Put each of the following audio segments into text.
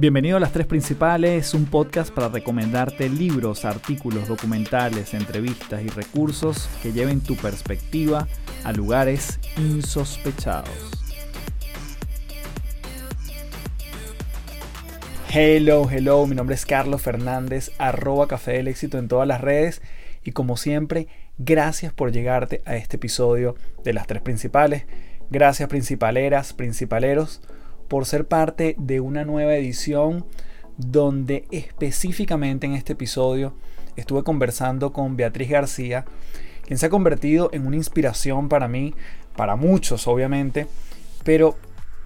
Bienvenido a Las Tres Principales, un podcast para recomendarte libros, artículos, documentales, entrevistas y recursos que lleven tu perspectiva a lugares insospechados. Hello, hello, mi nombre es Carlos Fernández, arroba Café del Éxito en todas las redes y como siempre, gracias por llegarte a este episodio de Las Tres Principales. Gracias principaleras, principaleros por ser parte de una nueva edición donde específicamente en este episodio estuve conversando con Beatriz García, quien se ha convertido en una inspiración para mí, para muchos obviamente, pero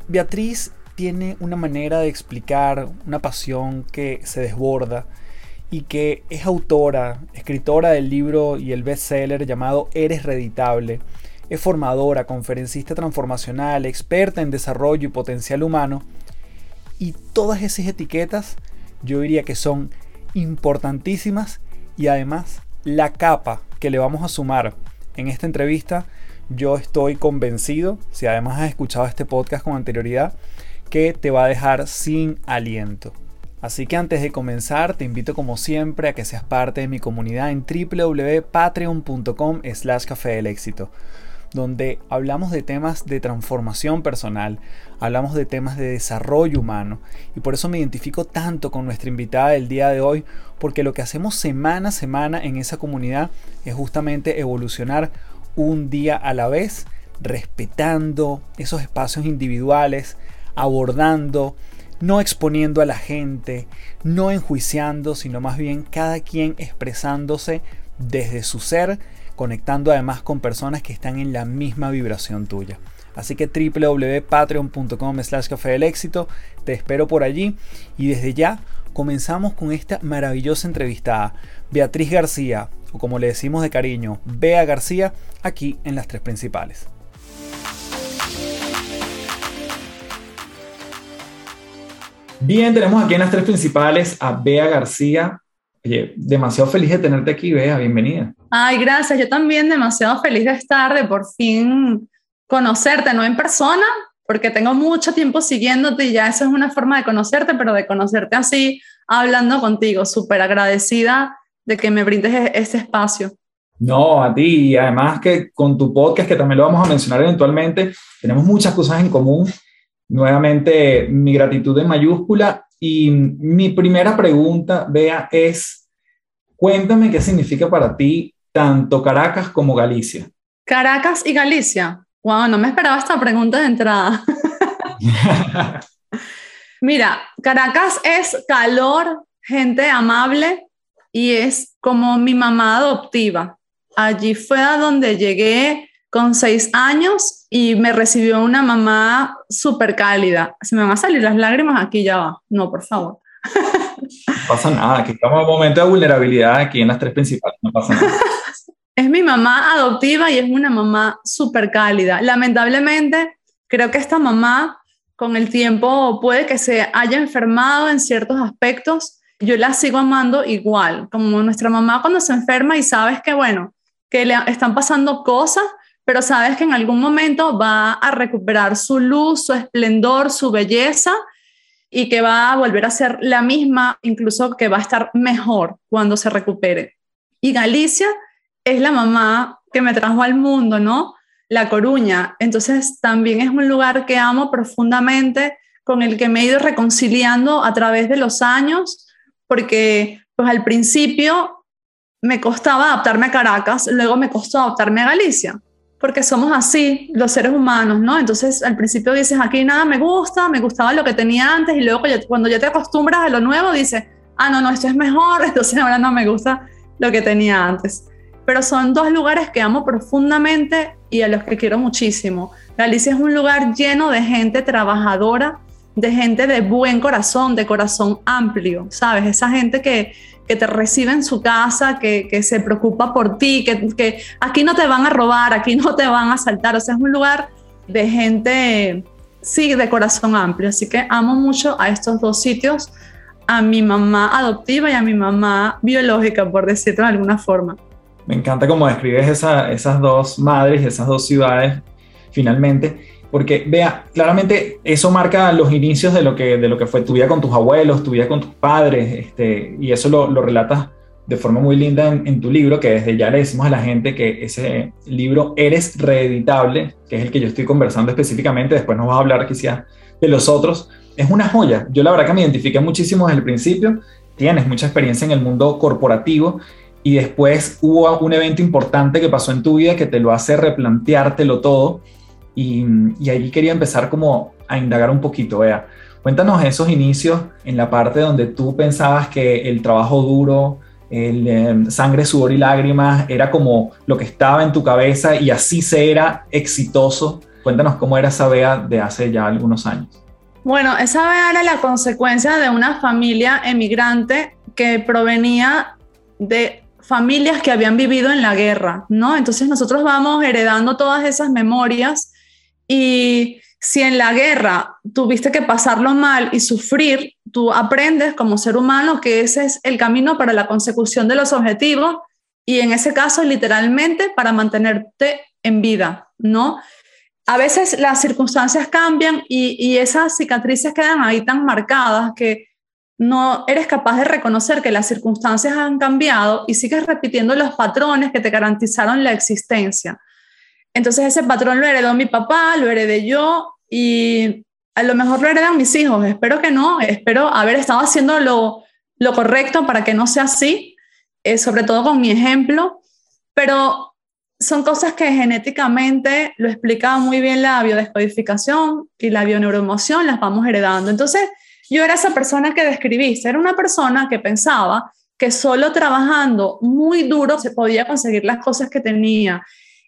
Beatriz tiene una manera de explicar una pasión que se desborda y que es autora, escritora del libro y el bestseller llamado Eres Reditable, es formadora, conferencista transformacional, experta en desarrollo y potencial humano. Y todas esas etiquetas yo diría que son importantísimas y además la capa que le vamos a sumar en esta entrevista, yo estoy convencido, si además has escuchado este podcast con anterioridad, que te va a dejar sin aliento. Así que antes de comenzar, te invito como siempre a que seas parte de mi comunidad en www.patreon.com slash café del éxito donde hablamos de temas de transformación personal, hablamos de temas de desarrollo humano. Y por eso me identifico tanto con nuestra invitada del día de hoy, porque lo que hacemos semana a semana en esa comunidad es justamente evolucionar un día a la vez, respetando esos espacios individuales, abordando, no exponiendo a la gente, no enjuiciando, sino más bien cada quien expresándose desde su ser conectando además con personas que están en la misma vibración tuya. Así que www.patreon.com slash café del éxito, te espero por allí y desde ya comenzamos con esta maravillosa entrevistada, Beatriz García, o como le decimos de cariño, Bea García, aquí en las tres principales. Bien, tenemos aquí en las tres principales a Bea García. Oye, demasiado feliz de tenerte aquí, Bea, bienvenida. Ay, gracias. Yo también demasiado feliz de estar, de por fin conocerte, no en persona, porque tengo mucho tiempo siguiéndote y ya eso es una forma de conocerte, pero de conocerte así, hablando contigo, súper agradecida de que me brindes e-, ese espacio. No, a ti, y además que con tu podcast, que también lo vamos a mencionar eventualmente, tenemos muchas cosas en común. Nuevamente, mi gratitud en mayúscula. Y mi primera pregunta, Bea, es, cuéntame qué significa para ti tanto Caracas como Galicia. Caracas y Galicia. Wow, no me esperaba esta pregunta de entrada. Mira, Caracas es calor, gente amable y es como mi mamá adoptiva. Allí fue a donde llegué con seis años y me recibió una mamá súper cálida. Se me van a salir las lágrimas aquí ya va. No, por favor. No pasa nada, que estamos en un momento de vulnerabilidad aquí en las tres principales, no pasa nada. Es mi mamá adoptiva y es una mamá súper cálida. Lamentablemente, creo que esta mamá con el tiempo puede que se haya enfermado en ciertos aspectos. Yo la sigo amando igual, como nuestra mamá cuando se enferma y sabes que, bueno, que le están pasando cosas, pero sabes que en algún momento va a recuperar su luz, su esplendor, su belleza y que va a volver a ser la misma, incluso que va a estar mejor cuando se recupere. Y Galicia es la mamá que me trajo al mundo, ¿no? La Coruña. Entonces también es un lugar que amo profundamente, con el que me he ido reconciliando a través de los años, porque pues al principio me costaba adaptarme a Caracas, luego me costó adaptarme a Galicia, porque somos así, los seres humanos, ¿no? Entonces al principio dices, aquí nada me gusta, me gustaba lo que tenía antes, y luego cuando ya te acostumbras a lo nuevo, dices, ah, no, no, esto es mejor, entonces ahora no me gusta lo que tenía antes pero son dos lugares que amo profundamente y a los que quiero muchísimo. Galicia es un lugar lleno de gente trabajadora, de gente de buen corazón, de corazón amplio, ¿sabes? Esa gente que, que te recibe en su casa, que, que se preocupa por ti, que, que, aquí no te van a robar, aquí no te van a asaltar, o sea, es un lugar de gente, sí, de corazón amplio. Así que amo mucho a estos dos sitios, a mi mamá adoptiva y a mi mamá biológica, por decirlo de alguna forma. Me encanta cómo describes esas dos madres, esas dos ciudades, finalmente. Porque vea, claramente eso marca los inicios de lo que, de lo que fue tu vida con tus abuelos, tu vida con tus padres, este, y eso lo, lo relatas de forma muy linda en, tu libro, que desde ya le decimos a la gente que ese libro Eres Reeditable, que es el que yo estoy conversando específicamente, después nos vas a hablar quizás de los otros, es una joya. Yo la verdad que me identifiqué muchísimo desde el principio, tienes mucha experiencia en el mundo corporativo y después hubo un evento importante que pasó en tu vida que te lo hace replanteártelo todo y, y ahí quería empezar como a indagar un poquito, vea. Cuéntanos esos inicios en la parte donde tú pensabas que el trabajo duro, el em, sangre, sudor y lágrimas era como lo que estaba en tu cabeza y así se era exitoso. Cuéntanos cómo era esa Bea de hace ya algunos años. Bueno, esa Bea era la consecuencia de una familia emigrante que provenía de familias que habían vivido en la guerra, ¿no? Entonces nosotros vamos heredando todas esas memorias y si en la guerra tuviste que pasarlo mal y sufrir, tú aprendes como ser humano que ese es el camino para la consecución de los objetivos y en ese caso literalmente para mantenerte en vida, ¿no? A veces las circunstancias cambian y, y esas cicatrices quedan ahí tan marcadas que no eres capaz de reconocer que las circunstancias han cambiado y sigues repitiendo los patrones que te garantizaron la existencia. Entonces ese patrón lo heredó mi papá, lo heredé yo y a lo mejor lo heredan mis hijos, espero que no, espero haber estado haciendo lo, correcto para que no sea así, eh, sobre todo con mi ejemplo, pero son cosas que genéticamente lo explica muy bien la biodescodificación y la bioneuroemoción, las vamos heredando. Entonces, yo era esa persona que describiste, era una persona que pensaba que solo trabajando muy duro se podía conseguir las cosas que tenía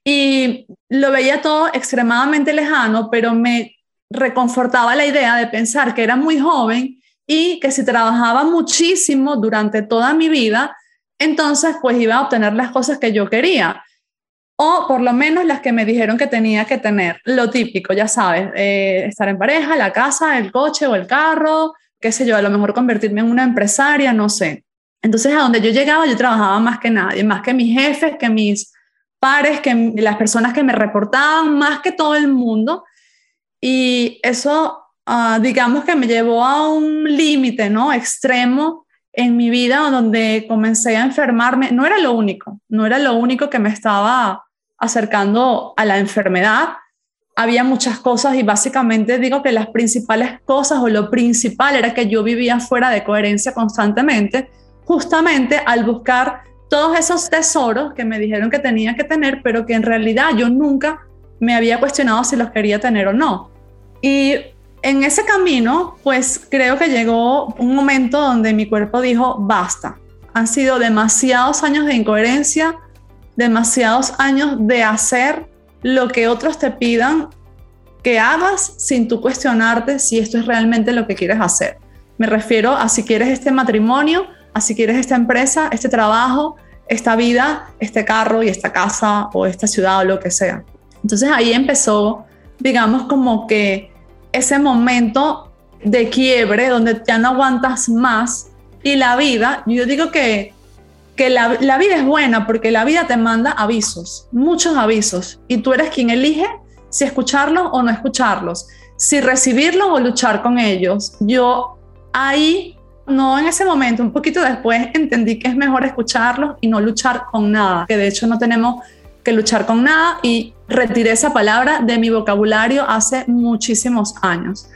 y lo veía todo extremadamente lejano, pero me reconfortaba la idea de pensar que era muy joven y que si trabajaba muchísimo durante toda mi vida, entonces pues iba a obtener las cosas que yo quería. O por lo menos las que me dijeron que tenía que tener. Lo típico, ya sabes, eh, estar en pareja, la casa, el coche o el carro, qué sé yo, a lo mejor convertirme en una empresaria, no sé. Entonces a donde yo llegaba yo trabajaba más que nadie, más que mis jefes, que mis pares, que las personas que me reportaban, más que todo el mundo. Y eso, ah, digamos que me llevó a un límite, ¿no? Extremo en mi vida donde comencé a enfermarme. No era lo único, no era lo único que me estaba acercando a la enfermedad. Había muchas cosas y básicamente digo que las principales cosas o lo principal era que yo vivía fuera de coherencia constantemente, justamente al buscar todos esos tesoros que me dijeron que tenía que tener, pero que en realidad yo nunca me había cuestionado si los quería tener o no. Y en ese camino, pues creo que llegó un momento donde mi cuerpo dijo, basta. Han sido demasiados años de incoherencia, demasiados años de hacer lo que otros te pidan que hagas sin tú cuestionarte si esto es realmente lo que quieres hacer. Me refiero a si quieres este matrimonio, así quieres esta empresa, este trabajo, esta vida, este carro y esta casa o esta ciudad o lo que sea. Entonces ahí empezó, digamos, como que ese momento de quiebre donde ya no aguantas más y la vida, yo digo que, que la, la vida es buena porque la vida te manda avisos, muchos avisos, y tú eres quien elige si escucharlos o no escucharlos, si recibirlos o luchar con ellos. Yo ahí no en ese momento, un poquito después entendí que es mejor escucharlos y no luchar con nada, que de hecho no tenemos que luchar con nada y retiré esa palabra de mi vocabulario hace muchísimos años.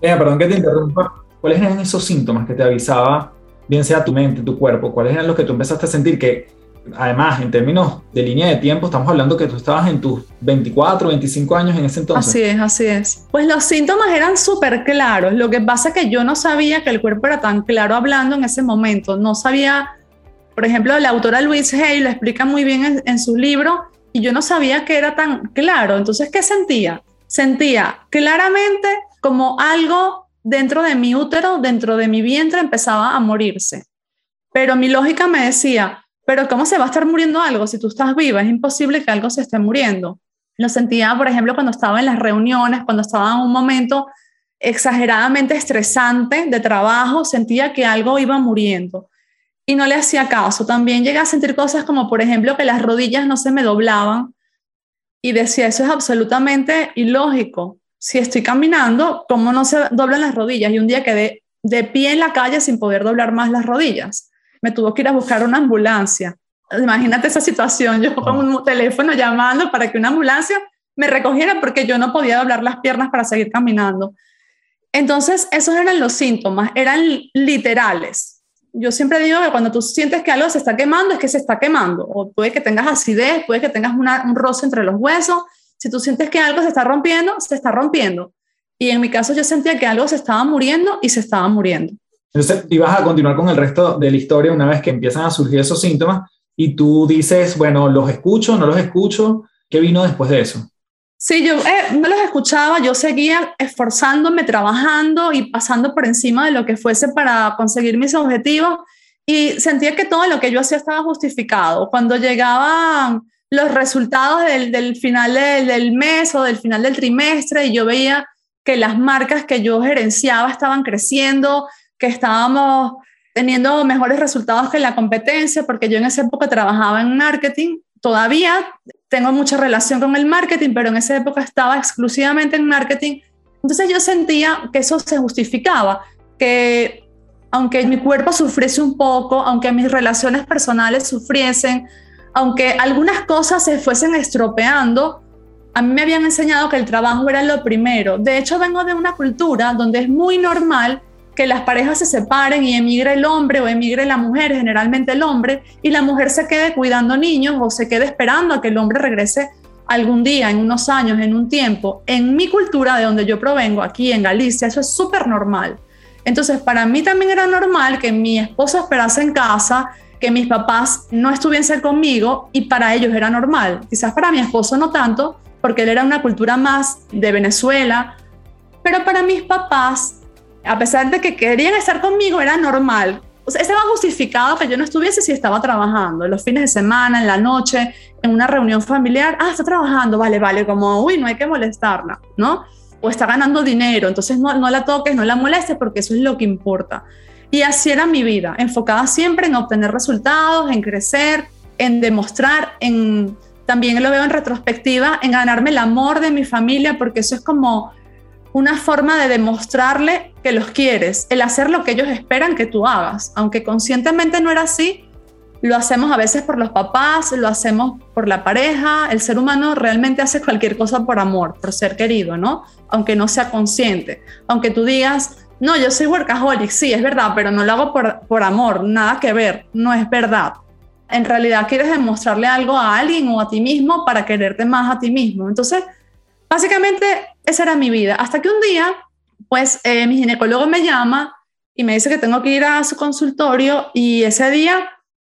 Eh, perdón que te interrumpa. ¿Cuáles eran esos síntomas que te avisaba, bien sea tu mente, tu cuerpo? ¿Cuáles eran los que tú empezaste a sentir que además, en términos de línea de tiempo, estamos hablando que tú estabas en tus 24, 25 años en ese entonces. Así es, así es. Pues los síntomas eran súper claros. Lo que pasa es que yo no sabía que el cuerpo era tan claro hablando en ese momento. No sabía, por ejemplo, la autora Louise Hay lo explica muy bien en, en su libro y yo no sabía que era tan claro. Entonces, ¿qué sentía? Sentía claramente como algo dentro de mi útero, dentro de mi vientre, empezaba a morirse. Pero mi lógica me decía, pero ¿cómo se va a estar muriendo algo si tú estás viva? Es imposible que algo se esté muriendo. Lo sentía, por ejemplo, cuando estaba en las reuniones, cuando estaba en un momento exageradamente estresante de trabajo, sentía que algo iba muriendo y no le hacía caso. También llegué a sentir cosas como, por ejemplo, que las rodillas no se me doblaban y decía, eso es absolutamente ilógico. si estoy caminando, ¿cómo no se doblan las rodillas? Y un día quedé de pie en la calle sin poder doblar más las rodillas. Me tuvo que ir a buscar una ambulancia. Imagínate esa situación, yo con un teléfono llamando para que una ambulancia me recogiera porque yo no podía doblar las piernas para seguir caminando. Entonces, esos eran los síntomas, eran literales. Yo siempre digo que cuando tú sientes que algo se está quemando, es que se está quemando. O puede que tengas acidez, puede que tengas un roce entre los huesos. Si tú sientes que algo se está rompiendo, se está rompiendo. Y en mi caso yo sentía que algo se estaba muriendo y se estaba muriendo. Entonces, ibas a continuar con el resto de la historia una vez que empiezan a surgir esos síntomas y tú dices, bueno, los escucho, no los escucho. ¿Qué vino después de eso? Sí, yo eh, los escuchaba, yo seguía esforzándome, trabajando y pasando por encima de lo que fuese para conseguir mis objetivos y sentía que todo lo que yo hacía estaba justificado. Cuando llegaban los resultados del, del final del, del, mes o del final del trimestre y yo veía que las marcas que yo gerenciaba estaban creciendo, que estábamos teniendo mejores resultados que la competencia, porque yo en esa época trabajaba en marketing, todavía tengo mucha relación con el marketing, pero en esa época estaba exclusivamente en marketing. Entonces yo sentía que eso se justificaba, que aunque mi cuerpo sufriese un poco, aunque mis relaciones personales sufriesen, aunque algunas cosas se fuesen estropeando, a mí me habían enseñado que el trabajo era lo primero. De hecho, vengo de una cultura donde es muy normal que las parejas se separen y emigre el hombre o emigre la mujer, generalmente el hombre, y la mujer se quede cuidando niños o se quede esperando a que el hombre regrese algún día, en unos años, en un tiempo. En mi cultura, de donde yo provengo, aquí en Galicia, eso es súper normal. Entonces, para mí también era normal que mi esposo esperase en casa, que mis papás no estuviesen conmigo y para ellos era normal. Quizás para mi esposo no tanto, porque él era una cultura más de Venezuela, pero para mis papás a pesar de que querían estar conmigo, era normal. O sea, estaba justificado que yo no estuviese si estaba trabajando, los fines de semana, en la noche, en una reunión familiar. Ah, está trabajando, vale, vale, como, uy, no hay que molestarla, ¿no? O está ganando dinero, entonces no, no la toques, no la molestes, porque eso es lo que importa. Y así era mi vida, enfocada siempre en obtener resultados, en crecer, en demostrar, en también lo veo en retrospectiva, en ganarme el amor de mi familia, porque eso es como una forma de demostrarle que los quieres, el hacer lo que ellos esperan que tú hagas. Aunque conscientemente no era así, lo hacemos a veces por los papás, lo hacemos por la pareja. El ser humano realmente hace cualquier cosa por amor, por ser querido, ¿no? Aunque no sea consciente. Aunque tú digas, no, yo soy workaholic, sí, es verdad, pero no lo hago por, por amor, nada que ver, no es verdad. En realidad quieres demostrarle algo a alguien o a ti mismo para quererte más a ti mismo. Entonces, básicamente esa era mi vida. Hasta que un día, pues eh, mi ginecólogo me llama y me dice que tengo que ir a su consultorio y ese día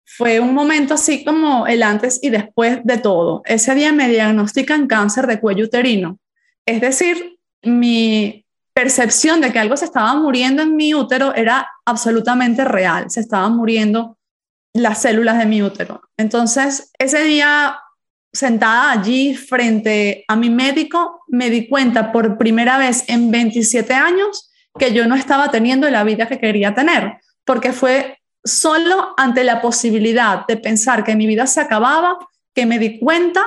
fue un momento así como el antes y después de todo. Ese día me diagnostican cáncer de cuello uterino. Es decir, mi percepción de que algo se estaba muriendo en mi útero era absolutamente real. Se estaban muriendo las células de mi útero. Entonces, ese día sentada allí frente a mi médico, me di cuenta por primera vez en 27 años que yo no estaba teniendo la vida que quería tener, porque fue solo ante la posibilidad de pensar que mi vida se acababa, que me di cuenta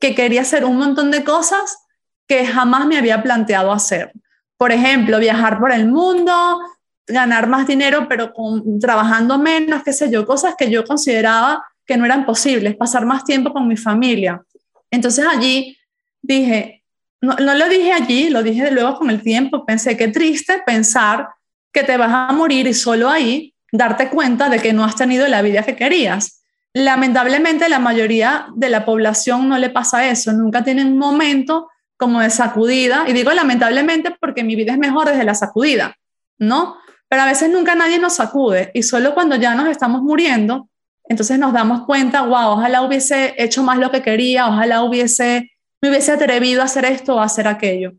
que quería hacer un montón de cosas que jamás me había planteado hacer. Por ejemplo, viajar por el mundo, ganar más dinero, pero trabajando menos, qué sé yo, cosas que yo consideraba que no eran posibles, pasar más tiempo con mi familia. Entonces allí dije, no, no lo dije allí, lo dije luego con el tiempo, pensé qué triste pensar que te vas a morir y solo ahí darte cuenta de que no has tenido la vida que querías. Lamentablemente la mayoría de la población no le pasa eso, nunca tienen un momento como de sacudida, y digo lamentablemente porque mi vida es mejor desde la sacudida, ¿no? Pero a veces nunca nadie nos sacude y solo cuando ya nos estamos muriendo entonces nos damos cuenta, wow, ojalá hubiese hecho más lo que quería, ojalá hubiese, me hubiese atrevido a hacer esto o a hacer aquello.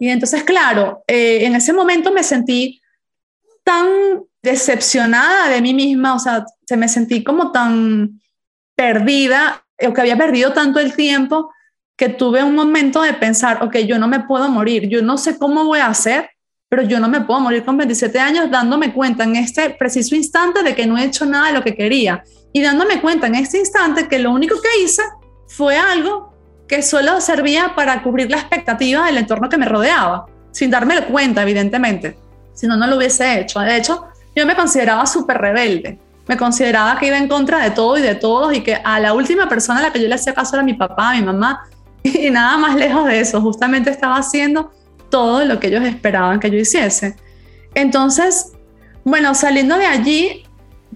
Y entonces, claro, eh, en ese momento me sentí tan decepcionada de mí misma, o sea, se me sentí como tan perdida, o que había perdido tanto el tiempo, que tuve un momento de pensar, ok, yo no me puedo morir, yo no sé cómo voy a hacer, pero yo no me puedo morir con 27 años dándome cuenta en este preciso instante de que no he hecho nada de lo que quería y dándome cuenta en este instante que lo único que hice fue algo que solo servía para cubrir la expectativa del entorno que me rodeaba, sin darme cuenta, evidentemente. Si no, no lo hubiese hecho. De hecho, yo me consideraba súper rebelde. Me consideraba que iba en contra de todo y de todos y que a la última persona a la que yo le hacía caso era mi papá, mi mamá. Y nada más lejos de eso. Justamente estaba haciendo todo lo que ellos esperaban que yo hiciese. Entonces, bueno, saliendo de allí,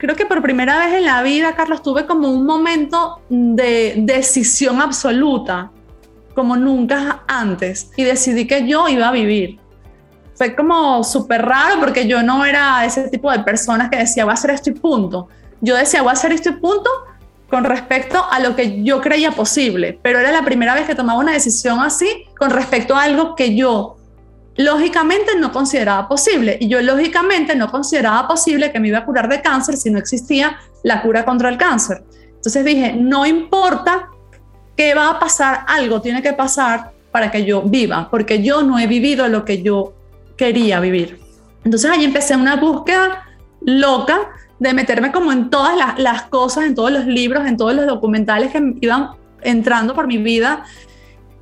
creo que por primera vez en la vida, Carlos, tuve como un momento de decisión absoluta, como nunca antes, y decidí que yo iba a vivir. Fue como súper raro porque yo no era ese tipo de personas que decía, voy a hacer esto y punto. Yo decía, voy a hacer esto y punto con respecto a lo que yo creía posible, pero era la primera vez que tomaba una decisión así con respecto a algo que yo lógicamente no consideraba posible. Y yo lógicamente no consideraba posible que me iba a curar de cáncer si no existía la cura contra el cáncer. Entonces dije, no importa qué va a pasar, algo tiene que pasar para que yo viva, porque yo no he vivido lo que yo quería vivir. Entonces ahí empecé una búsqueda loca de meterme como en todas las, las cosas, en todos los libros, en todos los documentales que iban entrando por mi vida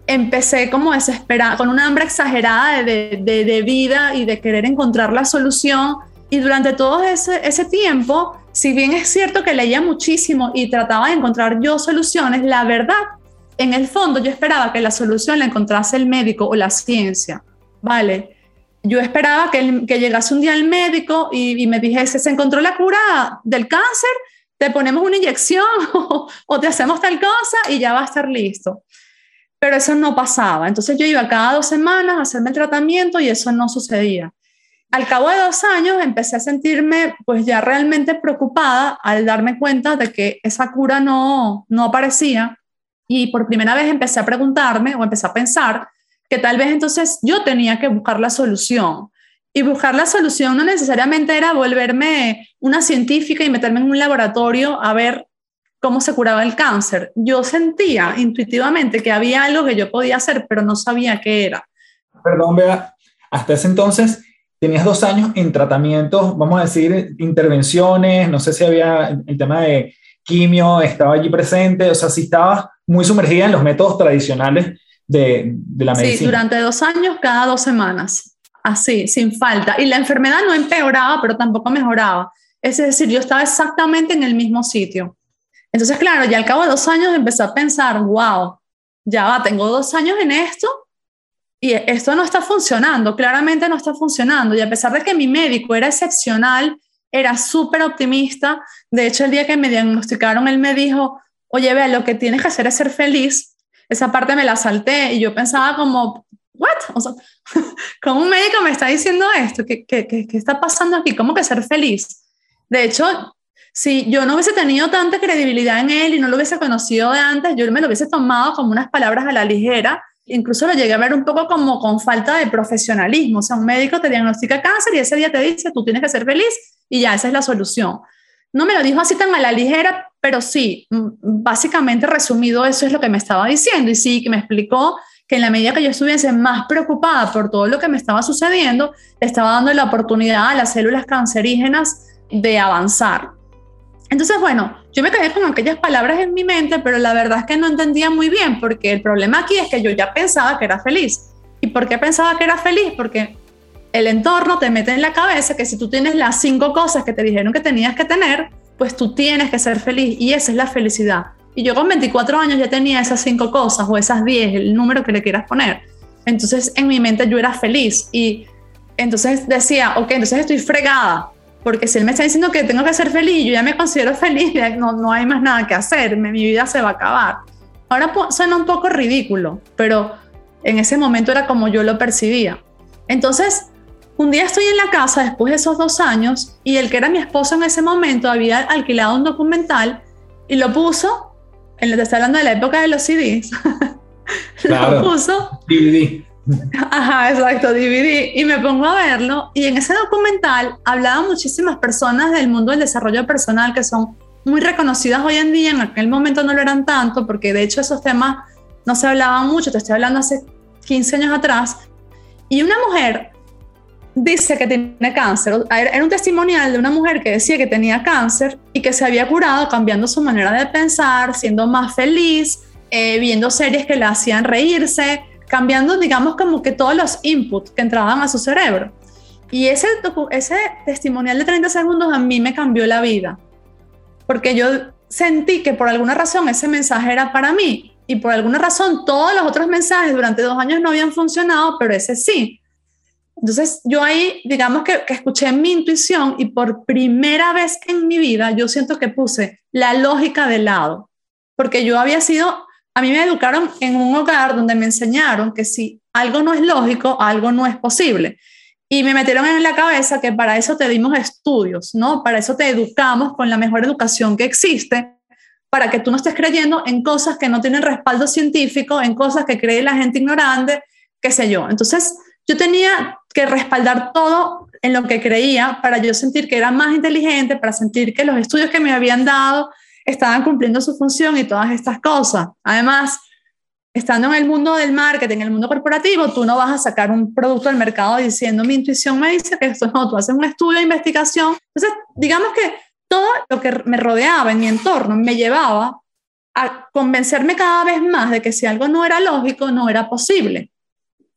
empecé como desesperada, con una hambre exagerada de, de, vida y de querer encontrar la solución. Y durante todo ese, ese tiempo, si bien es cierto que leía muchísimo y trataba de encontrar yo soluciones, la verdad, en el fondo yo esperaba que la solución la encontrase el médico o la ciencia, ¿vale? Yo esperaba que, que llegase un día el médico y, y, me dijese, se encontró la cura del cáncer, te ponemos una inyección o te hacemos tal cosa y ya va a estar listo pero eso no pasaba. Entonces yo iba cada dos semanas a hacerme el tratamiento y eso no sucedía. Al cabo de dos años empecé a sentirme pues ya realmente preocupada al darme cuenta de que esa cura no, no aparecía y por primera vez empecé a preguntarme o empecé a pensar que tal vez entonces yo tenía que buscar la solución. Y buscar la solución no necesariamente era volverme una científica y meterme en un laboratorio a ver cómo se curaba el cáncer. Yo sentía intuitivamente que había algo que yo podía hacer, pero no sabía qué era. Perdón, vea, hasta ese entonces tenías dos años en tratamientos, vamos a decir, intervenciones, no sé si había el tema de quimio, estaba allí presente, o sea, si estabas muy sumergida en los métodos tradicionales de, de la medicina. Sí, durante dos años, cada dos semanas, así, sin falta. Y la enfermedad no empeoraba, pero tampoco mejoraba. Es decir, yo estaba exactamente en el mismo sitio. Entonces, claro, ya al cabo de dos años empecé a pensar, wow, ya va, tengo dos años en esto y esto no está funcionando, claramente no está funcionando. Y a pesar de que mi médico era excepcional, era súper optimista, de hecho el día que me diagnosticaron, él me dijo, oye, vea, lo que tienes que hacer es ser feliz. Esa parte me la salté y yo pensaba como, ¿what? O sea, ¿cómo un médico me está diciendo esto? ¿Qué, qué, qué, qué está pasando aquí? ¿Cómo que ser feliz? De hecho, si yo no hubiese tenido tanta credibilidad en él y no lo hubiese conocido de antes, yo me lo hubiese tomado como unas palabras a la ligera. Incluso lo llegué a ver un poco como con falta de profesionalismo. O sea, un médico te diagnostica cáncer y ese día te dice, tú tienes que ser feliz y ya, esa es la solución. No me lo dijo así tan a la ligera, pero sí, mm, básicamente resumido, eso es lo que me estaba diciendo. Y sí, que me explicó que en la medida que yo estuviese más preocupada por todo lo que me estaba sucediendo, estaba dando la oportunidad a las células cancerígenas de avanzar. Entonces, bueno, yo me quedé con aquellas palabras en mi mente, pero la verdad es que no entendía muy bien, porque el problema aquí es que yo ya pensaba que era feliz. ¿Y por qué pensaba que era feliz? Porque el entorno te mete en la cabeza que si tú tienes las cinco cosas que te dijeron que tenías que tener, pues tú tienes que ser feliz y esa es la felicidad. Y yo con 24 años ya tenía esas cinco cosas o esas 10, el número que le quieras poner. Entonces en mi mente yo era feliz y entonces decía, ok, entonces estoy fregada porque si él me está diciendo que tengo que ser feliz, yo ya me considero feliz, no, no hay más nada que hacer, mi vida se va a acabar. Ahora suena un poco ridículo, pero en ese momento era como yo lo percibía. Entonces, un día estoy en la casa después de esos dos años y el que era mi esposo en ese momento había alquilado un documental y lo puso, en, te estoy hablando de la época de los CDs, lo puso DVD. Ajá, exacto, DVD. Y me pongo a verlo y en ese documental hablaban muchísimas personas del mundo del desarrollo personal que son muy reconocidas hoy en día, en aquel momento no lo eran tanto, porque de hecho esos temas no se hablaban mucho, te estoy hablando hace 15 años atrás. Y una mujer dice que tiene cáncer, era un testimonial de una mujer que decía que tenía cáncer y que se había curado cambiando su manera de pensar, siendo más feliz, eh, viendo series que le hacían reírse, cambiando, digamos, como que todos los inputs que entraban a su cerebro. Y ese, ese testimonial de 30 segundos a mí me cambió la vida, porque yo sentí que por alguna razón ese mensaje era para mí y por alguna razón todos los otros mensajes durante dos años no habían funcionado, pero ese sí. Entonces yo ahí, digamos que, que escuché mi intuición y por primera vez en mi vida yo siento que puse la lógica de lado, porque yo había sido, a mí me educaron en un hogar donde me enseñaron que si algo no es lógico, algo no es posible. Y me metieron en la cabeza que para eso te dimos estudios, ¿no? Para eso te educamos con la mejor educación que existe, para que tú no estés creyendo en cosas que no tienen respaldo científico, en cosas que cree la gente ignorante, qué sé yo. Entonces, yo tenía que respaldar todo en lo que creía para yo sentir que era más inteligente, para sentir que los estudios que me habían dado estaban cumpliendo su función y todas estas cosas. Además, estando en el mundo del marketing, en el mundo corporativo, tú no vas a sacar un producto al mercado diciendo mi intuición me dice que esto no, tú haces un estudio de investigación. Entonces, digamos que todo lo que me rodeaba en mi entorno me llevaba a convencerme cada vez más de que si algo no era lógico, no era posible.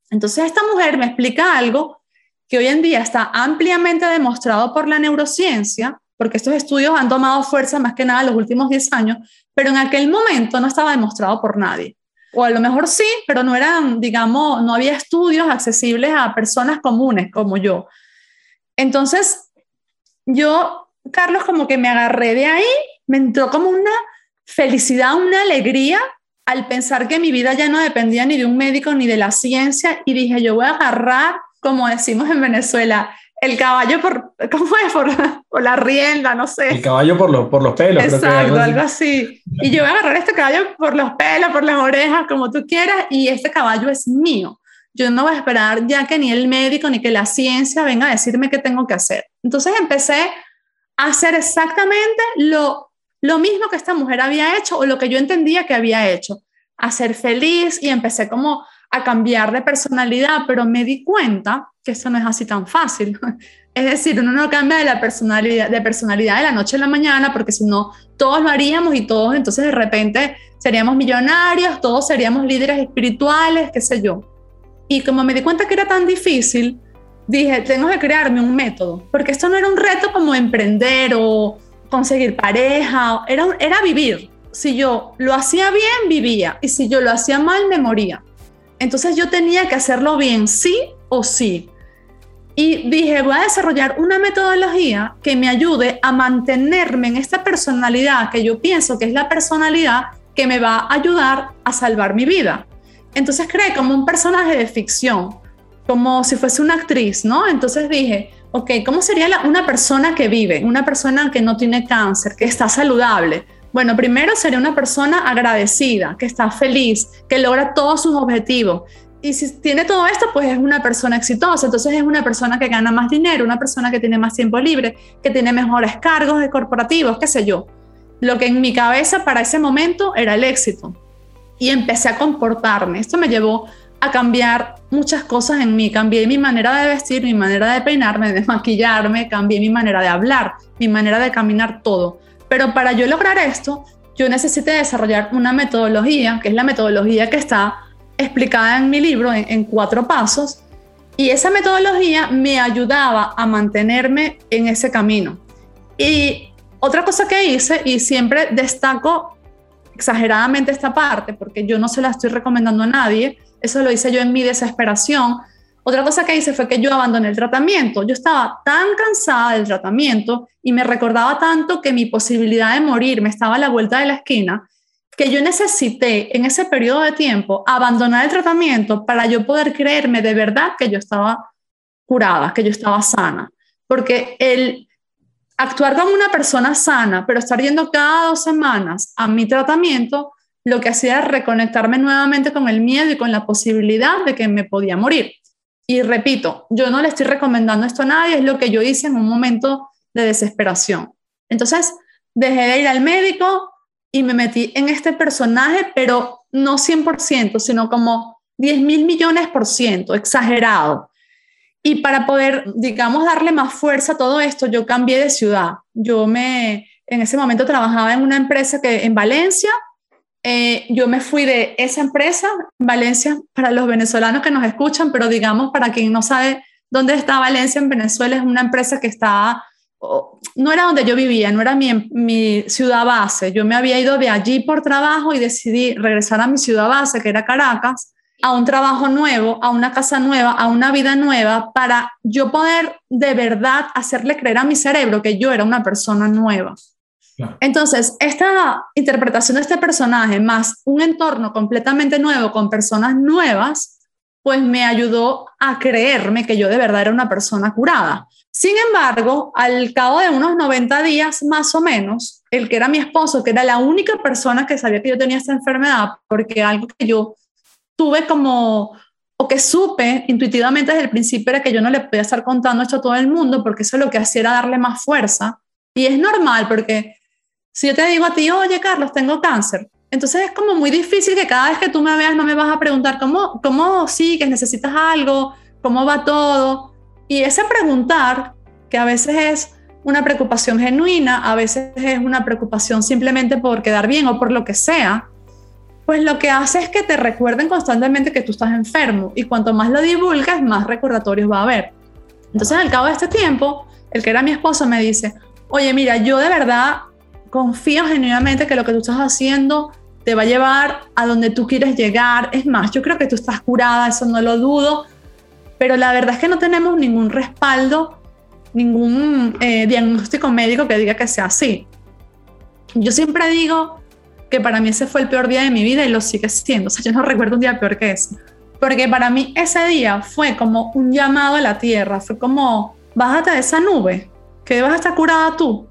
Entonces, esta mujer me explica algo que hoy en día está ampliamente demostrado por la neurociencia, porque estos estudios han tomado fuerza más que nada en los últimos 10 años, pero en aquel momento no estaba demostrado por nadie o a lo mejor sí, pero no eran, digamos, no había estudios accesibles a personas comunes como yo. Entonces, yo, Carlos, como que me agarré de ahí, me entró como una felicidad, una alegría al pensar que mi vida ya no dependía ni de un médico ni de la ciencia y dije, yo voy a agarrar, como decimos en Venezuela, el caballo por, ¿cómo es? Por, la rienda, no sé. El caballo por, los por los pelos. Exacto, algo así. Y yo voy a agarrar este caballo por los pelos, por las orejas, como tú quieras, y este caballo es mío. Yo no voy a esperar ya que ni el médico ni que la ciencia venga a decirme qué tengo que hacer. Entonces empecé a hacer exactamente lo, lo mismo que esta mujer había hecho o lo que yo entendía que había hecho. A ser feliz y empecé como a cambiar de personalidad, pero me di cuenta que eso no es así tan fácil. Es decir, uno no cambia de la personalidad de personalidad de la noche a la mañana, porque si no, todos lo haríamos y todos entonces de repente seríamos millonarios, todos seríamos líderes espirituales, qué sé yo. Y como me di cuenta que era tan difícil, dije, tengo que crearme un método, porque esto no era un reto como emprender o conseguir pareja, era, era vivir. Si yo lo hacía bien, vivía, y si yo lo hacía mal, me moría. Entonces yo tenía que hacerlo bien, sí o sí. Y dije, voy a desarrollar una metodología que me ayude a mantenerme en esta personalidad que yo pienso que es la personalidad que me va a ayudar a salvar mi vida. Entonces creé como un personaje de ficción, como si fuese una actriz, ¿no? Entonces dije, ok, ¿cómo sería una persona que vive, una persona que no tiene cáncer, que está saludable? Bueno, primero sería una persona agradecida, que está feliz, que logra todos sus objetivos. Y si tiene todo esto, pues es una persona exitosa. Entonces es una persona que gana más dinero, una persona que tiene más tiempo libre, que tiene mejores cargos de corporativos, qué sé yo. Lo que en mi cabeza para ese momento era el éxito. Y empecé a comportarme. Esto me llevó a cambiar muchas cosas en mí. Cambié mi manera de vestir, mi manera de peinarme, de maquillarme, cambié mi manera de hablar, mi manera de caminar, todo. Pero para yo lograr esto, yo necesité desarrollar una metodología, que es la metodología que está explicada en mi libro en, cuatro pasos, y esa metodología me ayudaba a mantenerme en ese camino. Y otra cosa que hice, y siempre destaco exageradamente esta parte, porque yo no se la estoy recomendando a nadie, eso lo hice yo en mi desesperación, otra cosa que hice fue que yo abandoné el tratamiento. Yo estaba tan cansada del tratamiento y me recordaba tanto que mi posibilidad de morir me estaba a la vuelta de la esquina que yo necesité en ese periodo de tiempo abandonar el tratamiento para yo poder creerme de verdad que yo estaba curada, que yo estaba sana. Porque el actuar como una persona sana, pero estar yendo cada dos semanas a mi tratamiento, lo que hacía era reconectarme nuevamente con el miedo y con la posibilidad de que me podía morir. Y repito, yo no le estoy recomendando esto a nadie, es lo que yo hice en un momento de desesperación. Entonces, dejé de ir al médico y me metí en este personaje, pero no 100%, sino como 10 mil millones por ciento, exagerado. Y para poder, digamos, darle más fuerza a todo esto, yo cambié de ciudad. Yo me, en ese momento trabajaba en una empresa que en Valencia eh, yo me fui de esa empresa, Valencia, para los venezolanos que nos escuchan, pero digamos, para quien no sabe dónde está Valencia en Venezuela, es una empresa que está, no era donde yo vivía, no era mi, mi ciudad base. Yo me había ido de allí por trabajo y decidí regresar a mi ciudad base, que era Caracas, a un trabajo nuevo, a una casa nueva, a una vida nueva, para yo poder de verdad hacerle creer a mi cerebro que yo era una persona nueva. Entonces, esta interpretación de este personaje más un entorno completamente nuevo con personas nuevas, pues me ayudó a creerme que yo de verdad era una persona curada. Sin embargo, al cabo de unos 90 días más o menos, el que era mi esposo, que era la única persona que sabía que yo tenía esta enfermedad, porque algo que yo tuve como, o que supe intuitivamente desde el principio era que yo no le podía estar contando esto a todo el mundo, porque eso lo que hacía era darle más fuerza. Y es normal, porque si yo te digo a ti, oye Carlos, tengo cáncer, entonces es como muy difícil que cada vez que tú me veas no me vas a preguntar cómo, cómo sigues, necesitas algo, cómo va todo. Y ese preguntar, que a veces es una preocupación genuina, a veces es una preocupación simplemente por quedar bien o por lo que sea, pues lo que hace es que te recuerden constantemente que tú estás enfermo y cuanto más lo divulgas, más recordatorios va a haber. Entonces al cabo de este tiempo, el que era mi esposo me dice, oye, mira, yo de verdad confío genuinamente que lo que tú estás haciendo te va a llevar a donde tú quieres llegar. Es más, yo creo que tú estás curada, eso no lo dudo, pero la verdad es que no tenemos ningún respaldo, ningún eh, diagnóstico médico que diga que sea así. Yo siempre digo que para mí ese fue el peor día de mi vida y lo sigue siendo. O sea, yo no recuerdo un día peor que ese. Porque para mí ese día fue como un llamado a la tierra, fue como, bájate de esa nube, que vas a estar curada tú.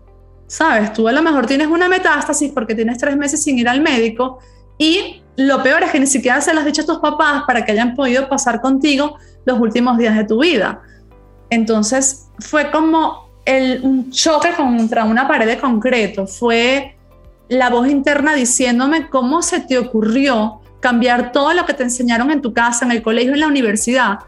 ¿sabes? Tú a lo mejor tienes una metástasis porque tienes tres meses sin ir al médico y lo peor es que ni siquiera se lo has dicho a tus papás para que hayan podido pasar contigo los últimos días de tu vida. Entonces fue como el, un choque contra una pared de concreto, fue la voz interna diciéndome cómo se te ocurrió cambiar todo lo que te enseñaron en tu casa, en el colegio, en la universidad,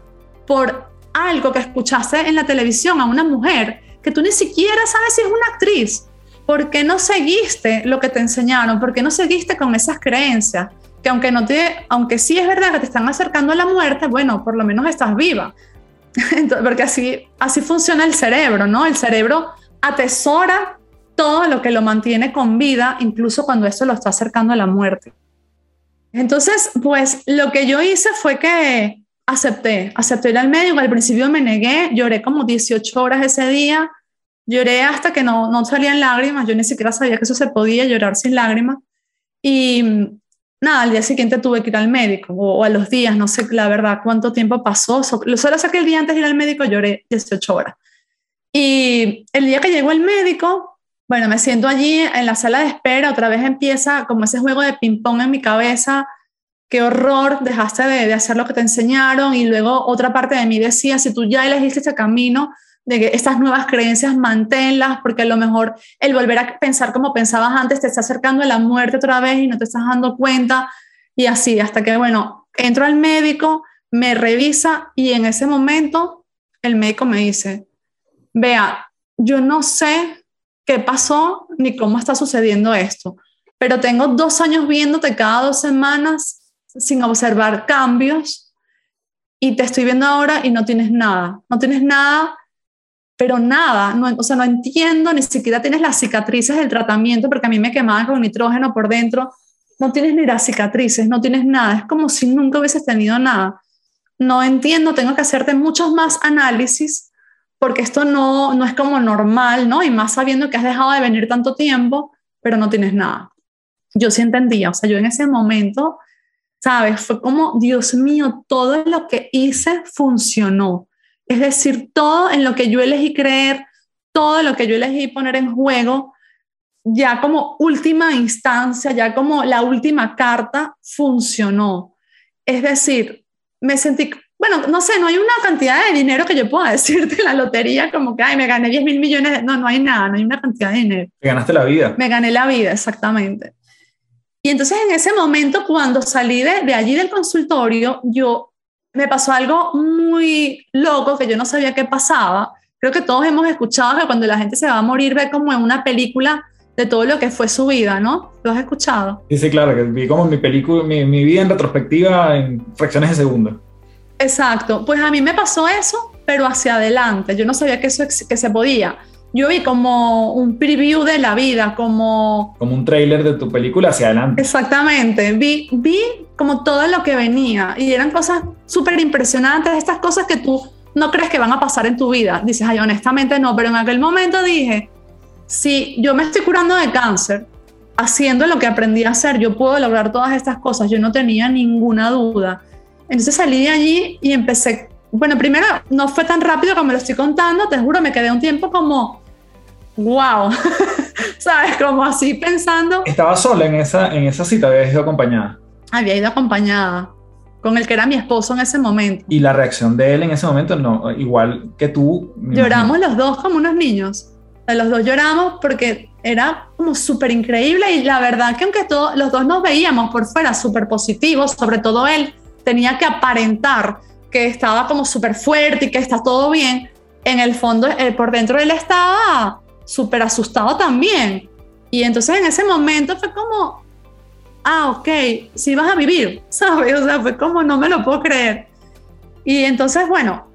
por algo que escuchaste en la televisión a una mujer que tú ni siquiera sabes si es una actriz, ¿por qué no seguiste lo que te enseñaron? ¿Por qué no seguiste con esas creencias? Que aunque, no te, aunque sí es verdad que te están acercando a la muerte, bueno, por lo menos estás viva. porque así, así funciona el cerebro, ¿no? El cerebro atesora todo lo que lo mantiene con vida, incluso cuando eso lo está acercando a la muerte. Entonces, pues lo que yo hice fue que acepté, acepté ir al médico, al principio me negué, lloré como 18 horas ese día, Lloré hasta que no, no salían lágrimas, yo ni siquiera sabía que eso se podía llorar sin lágrimas. Y nada, al día siguiente tuve que ir al médico, o, a los días, no sé la verdad cuánto tiempo pasó. Solo sé que el día antes de ir al médico lloré 18 horas. Y el día que llegó el médico, bueno, me siento allí en la sala de espera, otra vez empieza como ese juego de ping-pong en mi cabeza. Qué horror, dejaste de, de hacer lo que te enseñaron. Y luego otra parte de mí decía, si tú ya elegiste este camino, de que estas nuevas creencias manténlas, porque a lo mejor el volver a pensar como pensabas antes te está acercando a la muerte otra vez y no te estás dando cuenta, y así, hasta que, bueno, entro al médico, me revisa y en ese momento el médico me dice, vea, yo no sé qué pasó ni cómo está sucediendo esto, pero tengo dos años viéndote cada dos semanas sin observar cambios y te estoy viendo ahora y no tienes nada, no tienes nada pero nada, no, o sea, no entiendo, ni siquiera tienes las cicatrices del tratamiento, porque a mí me quemaban con nitrógeno por dentro, no tienes ni las cicatrices, no tienes nada, es como si nunca hubieses tenido nada. No entiendo, tengo que hacerte muchos más análisis, porque esto no, no es como normal, ¿no? Y más sabiendo que has dejado de venir tanto tiempo, pero no tienes nada. Yo sí entendía, o sea, yo en ese momento, ¿sabes? Fue como, Dios mío, todo lo que hice funcionó es decir, todo en lo que yo elegí creer, todo lo que yo elegí poner en juego, ya como última instancia, ya como la última carta, funcionó. Es decir, me sentí, bueno, no sé, no hay una cantidad de dinero que yo pueda decirte en la lotería como que, ay, me gané 10 mil millones. No, no hay nada, no hay una cantidad de dinero. Me ganaste la vida. Me gané la vida, exactamente. Y entonces en ese momento, cuando salí de, de allí del consultorio, yo me pasó algo muy loco que yo no sabía qué pasaba. Creo que todos hemos escuchado que cuando la gente se va a morir ve como en una película de todo lo que fue su vida, ¿no? ¿Lo has escuchado? Sí, sí, claro, que vi como mi película, mi, mi vida en retrospectiva en fracciones de segundo. Exacto, pues a mí me pasó eso, pero hacia adelante, yo no sabía que eso que se podía. Yo vi como un preview de la vida, como... Como un trailer de tu película hacia adelante. Exactamente, vi, vi como todo lo que venía y eran cosas súper impresionantes, estas cosas que tú no crees que van a pasar en tu vida. Dices, ay, honestamente no, pero en aquel momento dije, si yo me estoy curando de cáncer, haciendo lo que aprendí a hacer, yo puedo lograr todas estas cosas, yo no tenía ninguna duda. Entonces salí de allí y empecé, bueno, primero no fue tan rápido como lo estoy contando, te juro, me quedé un tiempo como, wow, ¿sabes? Como así pensando. ¿Estaba sola en esa, en esa cita? ¿Habías ido acompañada? Había ido acompañada con el que era mi esposo en ese momento. ¿Y la reacción de él en ese momento? No, igual que tú. Lloramos los dos como unos niños los dos lloramos porque era como súper increíble y la verdad que aunque todos los dos nos veíamos por fuera súper positivos, sobre todo él tenía que aparentar que estaba como súper fuerte y que está todo bien, en el fondo, eh, por dentro él estaba súper asustado también. Y entonces en ese momento fue como, ah, ok, sí vas a vivir, ¿sabes? O sea, fue como, no me lo puedo creer. Y entonces, bueno,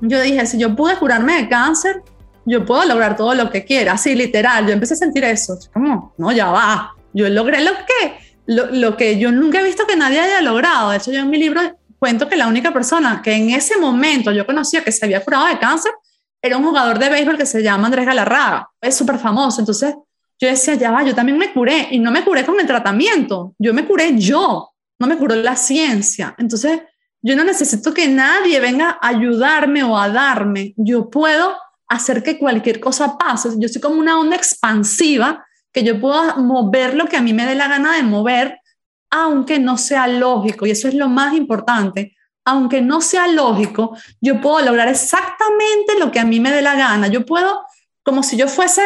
yo dije, si yo pude curarme de cáncer, yo puedo lograr todo lo que quiera, así literal, yo empecé a sentir eso, como, no, ya va, yo logré lo que, lo, que yo nunca he visto que nadie haya logrado, de hecho yo en mi libro cuento que la única persona que en ese momento yo conocía que se había curado de cáncer era un jugador de béisbol que se llama Andrés Galarraga, es súper famoso, entonces yo decía, ya va, yo también me curé y no me curé con el tratamiento, yo me curé yo, no me curó la ciencia, entonces yo no necesito que nadie venga a ayudarme o a darme, yo puedo hacer que cualquier cosa pase. Yo soy como una onda expansiva que yo puedo mover lo que a mí me dé la gana de mover, aunque no sea lógico. Y eso es lo más importante. Aunque no sea lógico, yo puedo lograr exactamente lo que a mí me dé la gana. Yo puedo, como si yo fuese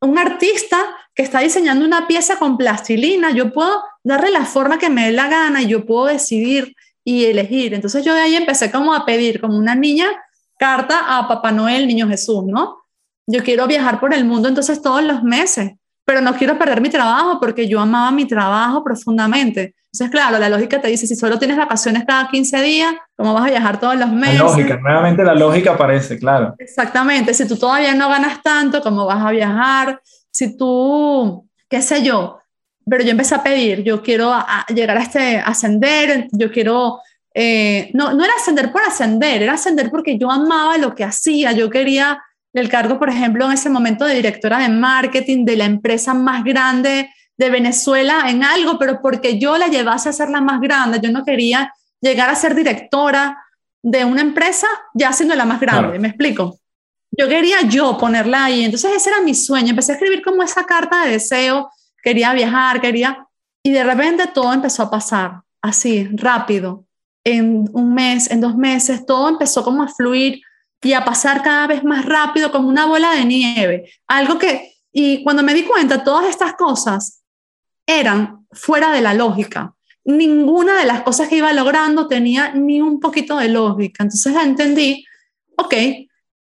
un artista que está diseñando una pieza con plastilina, yo puedo darle la forma que me dé la gana y yo puedo decidir y elegir. Entonces yo de ahí empecé como a pedir, como una niña carta a Papá Noel, Niño Jesús, ¿no? Yo quiero viajar por el mundo entonces todos los meses, pero no quiero perder mi trabajo porque yo amaba mi trabajo profundamente. Entonces, claro, la lógica te dice, si solo tienes vacaciones cada 15 días, ¿cómo vas a viajar todos los meses? La lógica, nuevamente la lógica aparece, claro. Exactamente, si tú todavía no ganas tanto, ¿cómo vas a viajar? Si tú, qué sé yo, pero yo empecé a pedir, yo quiero llegar a este ascender, yo quiero eh, no, no era ascender por ascender, era ascender porque yo amaba lo que hacía, yo quería el cargo, por ejemplo, en ese momento de directora de marketing de la empresa más grande de Venezuela en algo, pero porque yo la llevase a ser la más grande, yo no quería llegar a ser directora de una empresa ya siendo la más grande, ¿me explico? Yo quería yo ponerla ahí, entonces ese era mi sueño, empecé a escribir como esa carta de deseo, quería viajar, quería, y de repente todo empezó a pasar así, rápido, en un mes, en dos meses, todo empezó como a fluir y a pasar cada vez más rápido como una bola de nieve. Algo que, y cuando me di cuenta, todas estas cosas eran fuera de la lógica. Ninguna de las cosas que iba logrando tenía ni un poquito de lógica. Entonces entendí, ok,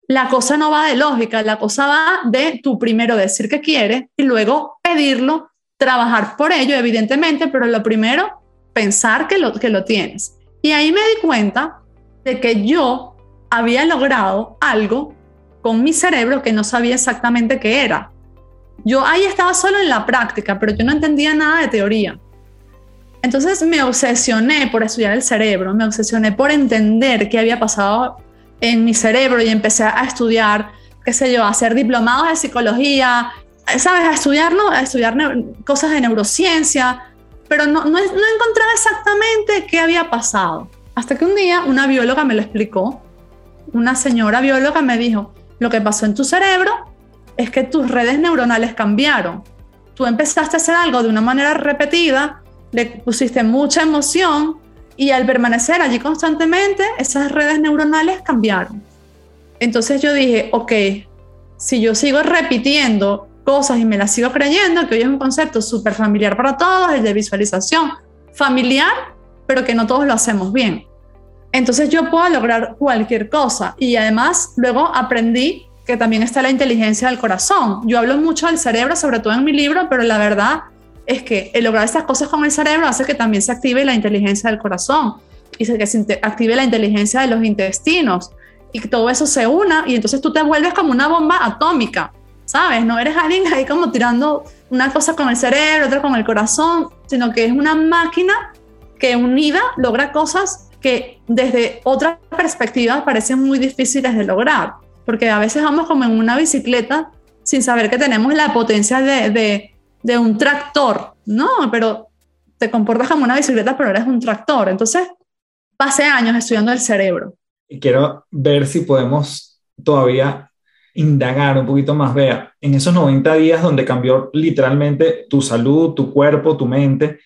la cosa no va de lógica, la cosa va de tú primero decir que quieres y luego pedirlo, trabajar por ello, evidentemente, pero lo primero, pensar que lo, que lo tienes. Y ahí me di cuenta de que yo había logrado algo con mi cerebro que no sabía exactamente qué era. Yo ahí estaba solo en la práctica, pero yo no entendía nada de teoría. Entonces me obsesioné por estudiar el cerebro, me obsesioné por entender qué había pasado en mi cerebro y empecé a estudiar, qué sé yo, a hacer diplomados de psicología, ¿sabes? A estudiarlo, a estudiar cosas de neurociencia, pero no, encontraba exactamente qué había pasado. Hasta que un día una bióloga me lo explicó. Una señora bióloga me dijo, lo que pasó en tu cerebro es que tus redes neuronales cambiaron. Tú empezaste a hacer algo de una manera repetida, le pusiste mucha emoción y al permanecer allí constantemente, esas redes neuronales cambiaron. Entonces yo dije, ok, si yo sigo repitiendo cosas y me las sigo creyendo, que hoy es un concepto súper familiar para todos, el de visualización familiar, pero que no todos lo hacemos bien. Entonces yo puedo lograr cualquier cosa y además luego aprendí que también está la inteligencia del corazón. Yo hablo mucho del cerebro, sobre todo en mi libro, pero la verdad es que el lograr estas cosas con el cerebro hace que también se active la inteligencia del corazón y que se active la inteligencia de los intestinos y que todo eso se una y entonces tú te vuelves como una bomba atómica, ¿sabes? No eres alguien ahí como tirando una cosa con el cerebro, otra con el corazón, sino que es una máquina que unida logra cosas que desde otra perspectiva parecen muy difíciles de lograr, porque a veces vamos como en una bicicleta sin saber que tenemos la potencia de, de, un tractor, no, pero te comportas como una bicicleta, pero eres un tractor. Entonces, pasé años estudiando el cerebro. Y quiero ver si podemos todavía indagar un poquito más, vea, en esos 90 días donde cambió literalmente tu salud, tu cuerpo, tu mente,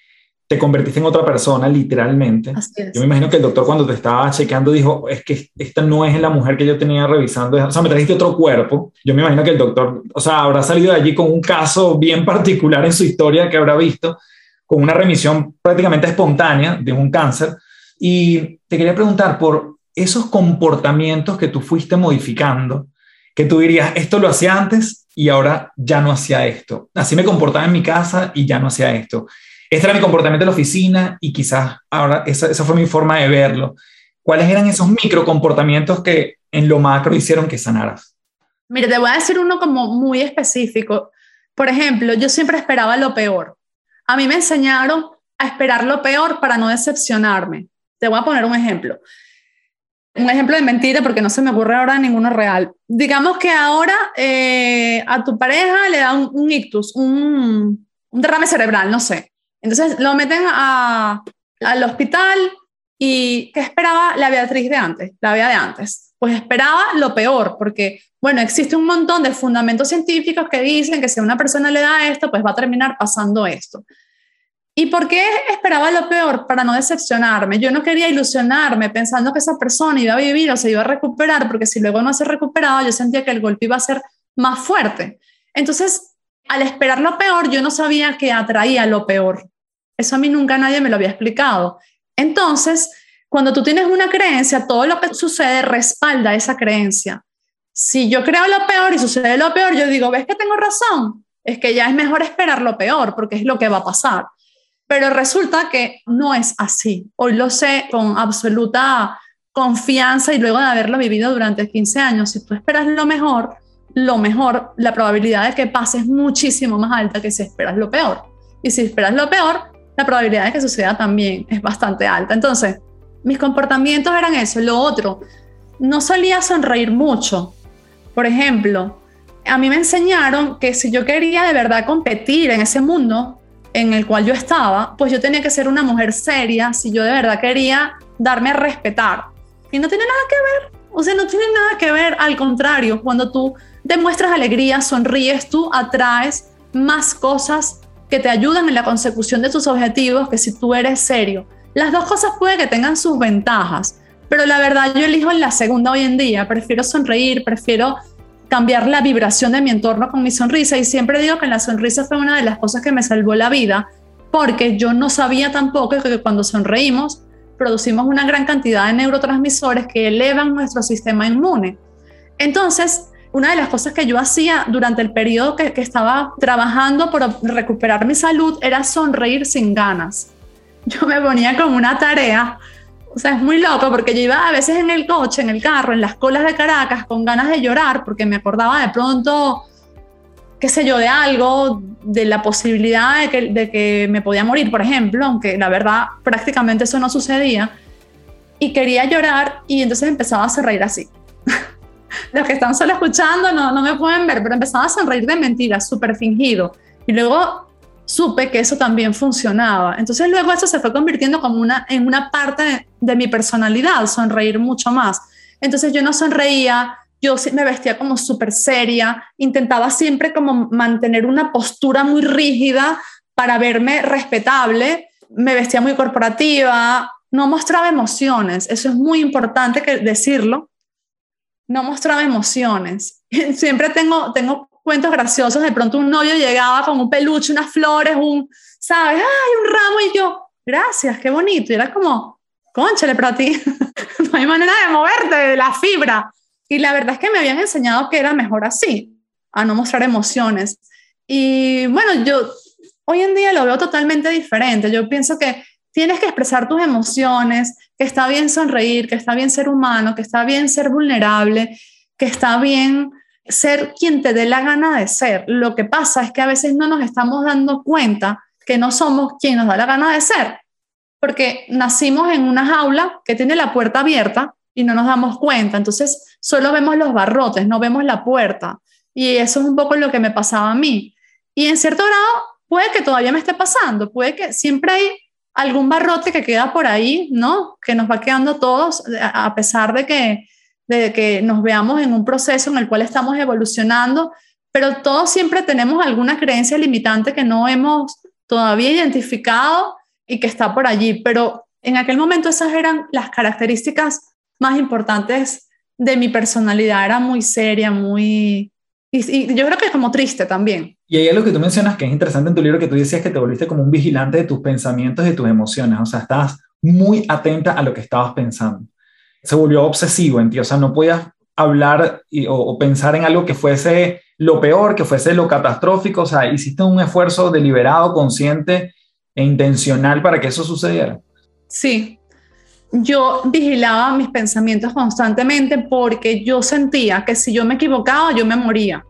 te convertiste en otra persona, literalmente. Yo me imagino que el doctor cuando te estaba chequeando dijo, es que esta no es la mujer que yo tenía revisando, o sea, me trajiste otro cuerpo. Yo me imagino que el doctor, o sea, habrá salido de allí con un caso bien particular en su historia que habrá visto, con una remisión prácticamente espontánea de un cáncer. Y te quería preguntar por esos comportamientos que tú fuiste modificando, que tú dirías, esto lo hacía antes y ahora ya no hacía esto. Así me comportaba en mi casa y ya no hacía esto este era mi comportamiento en la oficina y quizás ahora esa, esa fue mi forma de verlo. ¿Cuáles eran esos micro comportamientos que en lo macro hicieron que sanaras? Mire, te voy a decir uno como muy específico. Por ejemplo, yo siempre esperaba lo peor. A mí me enseñaron a esperar lo peor para no decepcionarme. Te voy a poner un ejemplo. Un ejemplo de mentira porque no se me ocurre ahora ninguno real. Digamos que ahora eh, a tu pareja le da un, un ictus, un, un derrame cerebral, no sé. Entonces lo meten a, al hospital y ¿qué esperaba la Beatriz de antes? La Bea de antes. Pues esperaba lo peor, porque, bueno, existe un montón de fundamentos científicos que dicen que si a una persona le da esto, pues va a terminar pasando esto. ¿Y por qué esperaba lo peor? Para no decepcionarme. Yo no quería ilusionarme pensando que esa persona iba a vivir o se iba a recuperar, porque si luego no se recuperaba, yo sentía que el golpe iba a ser más fuerte. Entonces, al esperar lo peor, yo no sabía que atraía lo peor. Eso a mí nunca nadie me lo había explicado. Entonces, cuando tú tienes una creencia, todo lo que sucede respalda esa creencia. Si yo creo lo peor y sucede lo peor, yo digo, ¿ves que tengo razón? Es que ya es mejor esperar lo peor porque es lo que va a pasar. Pero resulta que no es así. Hoy lo sé con absoluta confianza y luego de haberlo vivido durante 15 años. Si tú esperas lo mejor, lo mejor, la probabilidad de que pase es muchísimo más alta que si esperas lo peor. Y si esperas lo peor, la probabilidad de que suceda también es bastante alta. Entonces, mis comportamientos eran eso. Lo otro, no solía sonreír mucho. Por ejemplo, a mí me enseñaron que si yo quería de verdad competir en ese mundo en el cual yo estaba, pues yo tenía que ser una mujer seria si yo de verdad quería darme a respetar. Y no tiene nada que ver. O sea, no tiene nada que ver. Al contrario, cuando tú demuestras alegría, sonríes, tú atraes más cosas que te ayudan en la consecución de tus objetivos que si tú eres serio. Las dos cosas puede que tengan sus ventajas, pero la verdad yo elijo en la segunda hoy en día. Prefiero sonreír, prefiero cambiar la vibración de mi entorno con mi sonrisa y siempre digo que la sonrisa fue una de las cosas que me salvó la vida porque yo no sabía tampoco que cuando sonreímos producimos una gran cantidad de neurotransmisores que elevan nuestro sistema inmune. Entonces, una de las cosas que yo hacía durante el periodo que, estaba trabajando por recuperar mi salud era sonreír sin ganas. Yo me ponía como una tarea, o sea, es muy loco porque yo iba a veces en el coche, en el carro, en las colas de Caracas con ganas de llorar porque me acordaba de pronto, qué sé yo, de algo, de la posibilidad de que, de que me podía morir, por ejemplo, aunque la verdad prácticamente eso no sucedía. Y quería llorar y entonces empezaba a sonreír así los que están solo escuchando no, no me pueden ver, pero empezaba a sonreír de mentiras, súper fingido. Y luego supe que eso también funcionaba. Entonces luego eso se fue convirtiendo como una, en una parte de, mi personalidad, sonreír mucho más. Entonces yo no sonreía, yo me vestía como súper seria, intentaba siempre como mantener una postura muy rígida para verme respetable, me vestía muy corporativa, no mostraba emociones, eso es muy importante que decirlo, no mostraba emociones. Siempre tengo, tengo cuentos graciosos. De pronto un novio llegaba con un peluche, unas flores, un, ¿sabes? ¡Ay, un ramo! Y yo, gracias, qué bonito. Y era como, conchale, para ti no hay manera de moverte, de la fibra. Y la verdad es que me habían enseñado que era mejor así, a no mostrar emociones. Y bueno, yo hoy en día lo veo totalmente diferente. Yo pienso que tienes que expresar tus emociones, que está bien sonreír, que está bien ser humano, que está bien ser vulnerable, que está bien ser quien te dé la gana de ser. Lo que pasa es que a veces no nos estamos dando cuenta que no somos quien nos da la gana de ser, porque nacimos en una jaula que tiene la puerta abierta y no nos damos cuenta. Entonces, solo vemos los barrotes, no vemos la puerta. Y eso es un poco lo que me pasaba a mí. Y en cierto grado, puede que todavía me esté pasando, puede que siempre hay algún barrote que queda por ahí, ¿no? Que nos va quedando todos, a pesar de que, de que nos veamos en un proceso en el cual estamos evolucionando, pero todos siempre tenemos alguna creencia limitante que no hemos todavía identificado y que está por allí. Pero en aquel momento esas eran las características más importantes de mi personalidad. Era muy seria, muy... Y, yo creo que es como triste también. Y ahí es lo que tú mencionas que es interesante en tu libro, que tú decías que te volviste como un vigilante de tus pensamientos y de tus emociones. O sea, estabas muy atenta a lo que estabas pensando. Se volvió obsesivo en ti. O sea, no podías hablar o, pensar en algo que fuese lo peor, que fuese lo catastrófico. O sea, hiciste un esfuerzo deliberado, consciente e intencional para que eso sucediera. Sí, yo vigilaba mis pensamientos constantemente porque yo sentía que si yo me equivocaba, yo me moría.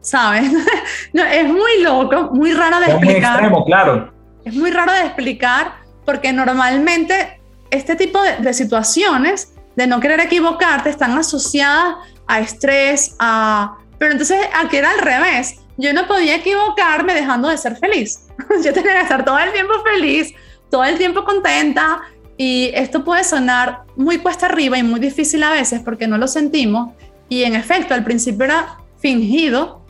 ¿Sabes? no, es muy loco, muy raro de explicar. Es extremo, claro. Es muy raro de explicar porque normalmente este tipo de, de situaciones de no querer equivocarte están asociadas a estrés, a... Pero entonces aquí era al revés. Yo no podía equivocarme dejando de ser feliz. yo tenía que estar todo el tiempo feliz, todo el tiempo contenta, y esto puede sonar muy cuesta arriba y muy difícil a veces porque no lo sentimos. Y en efecto, al principio era fingido,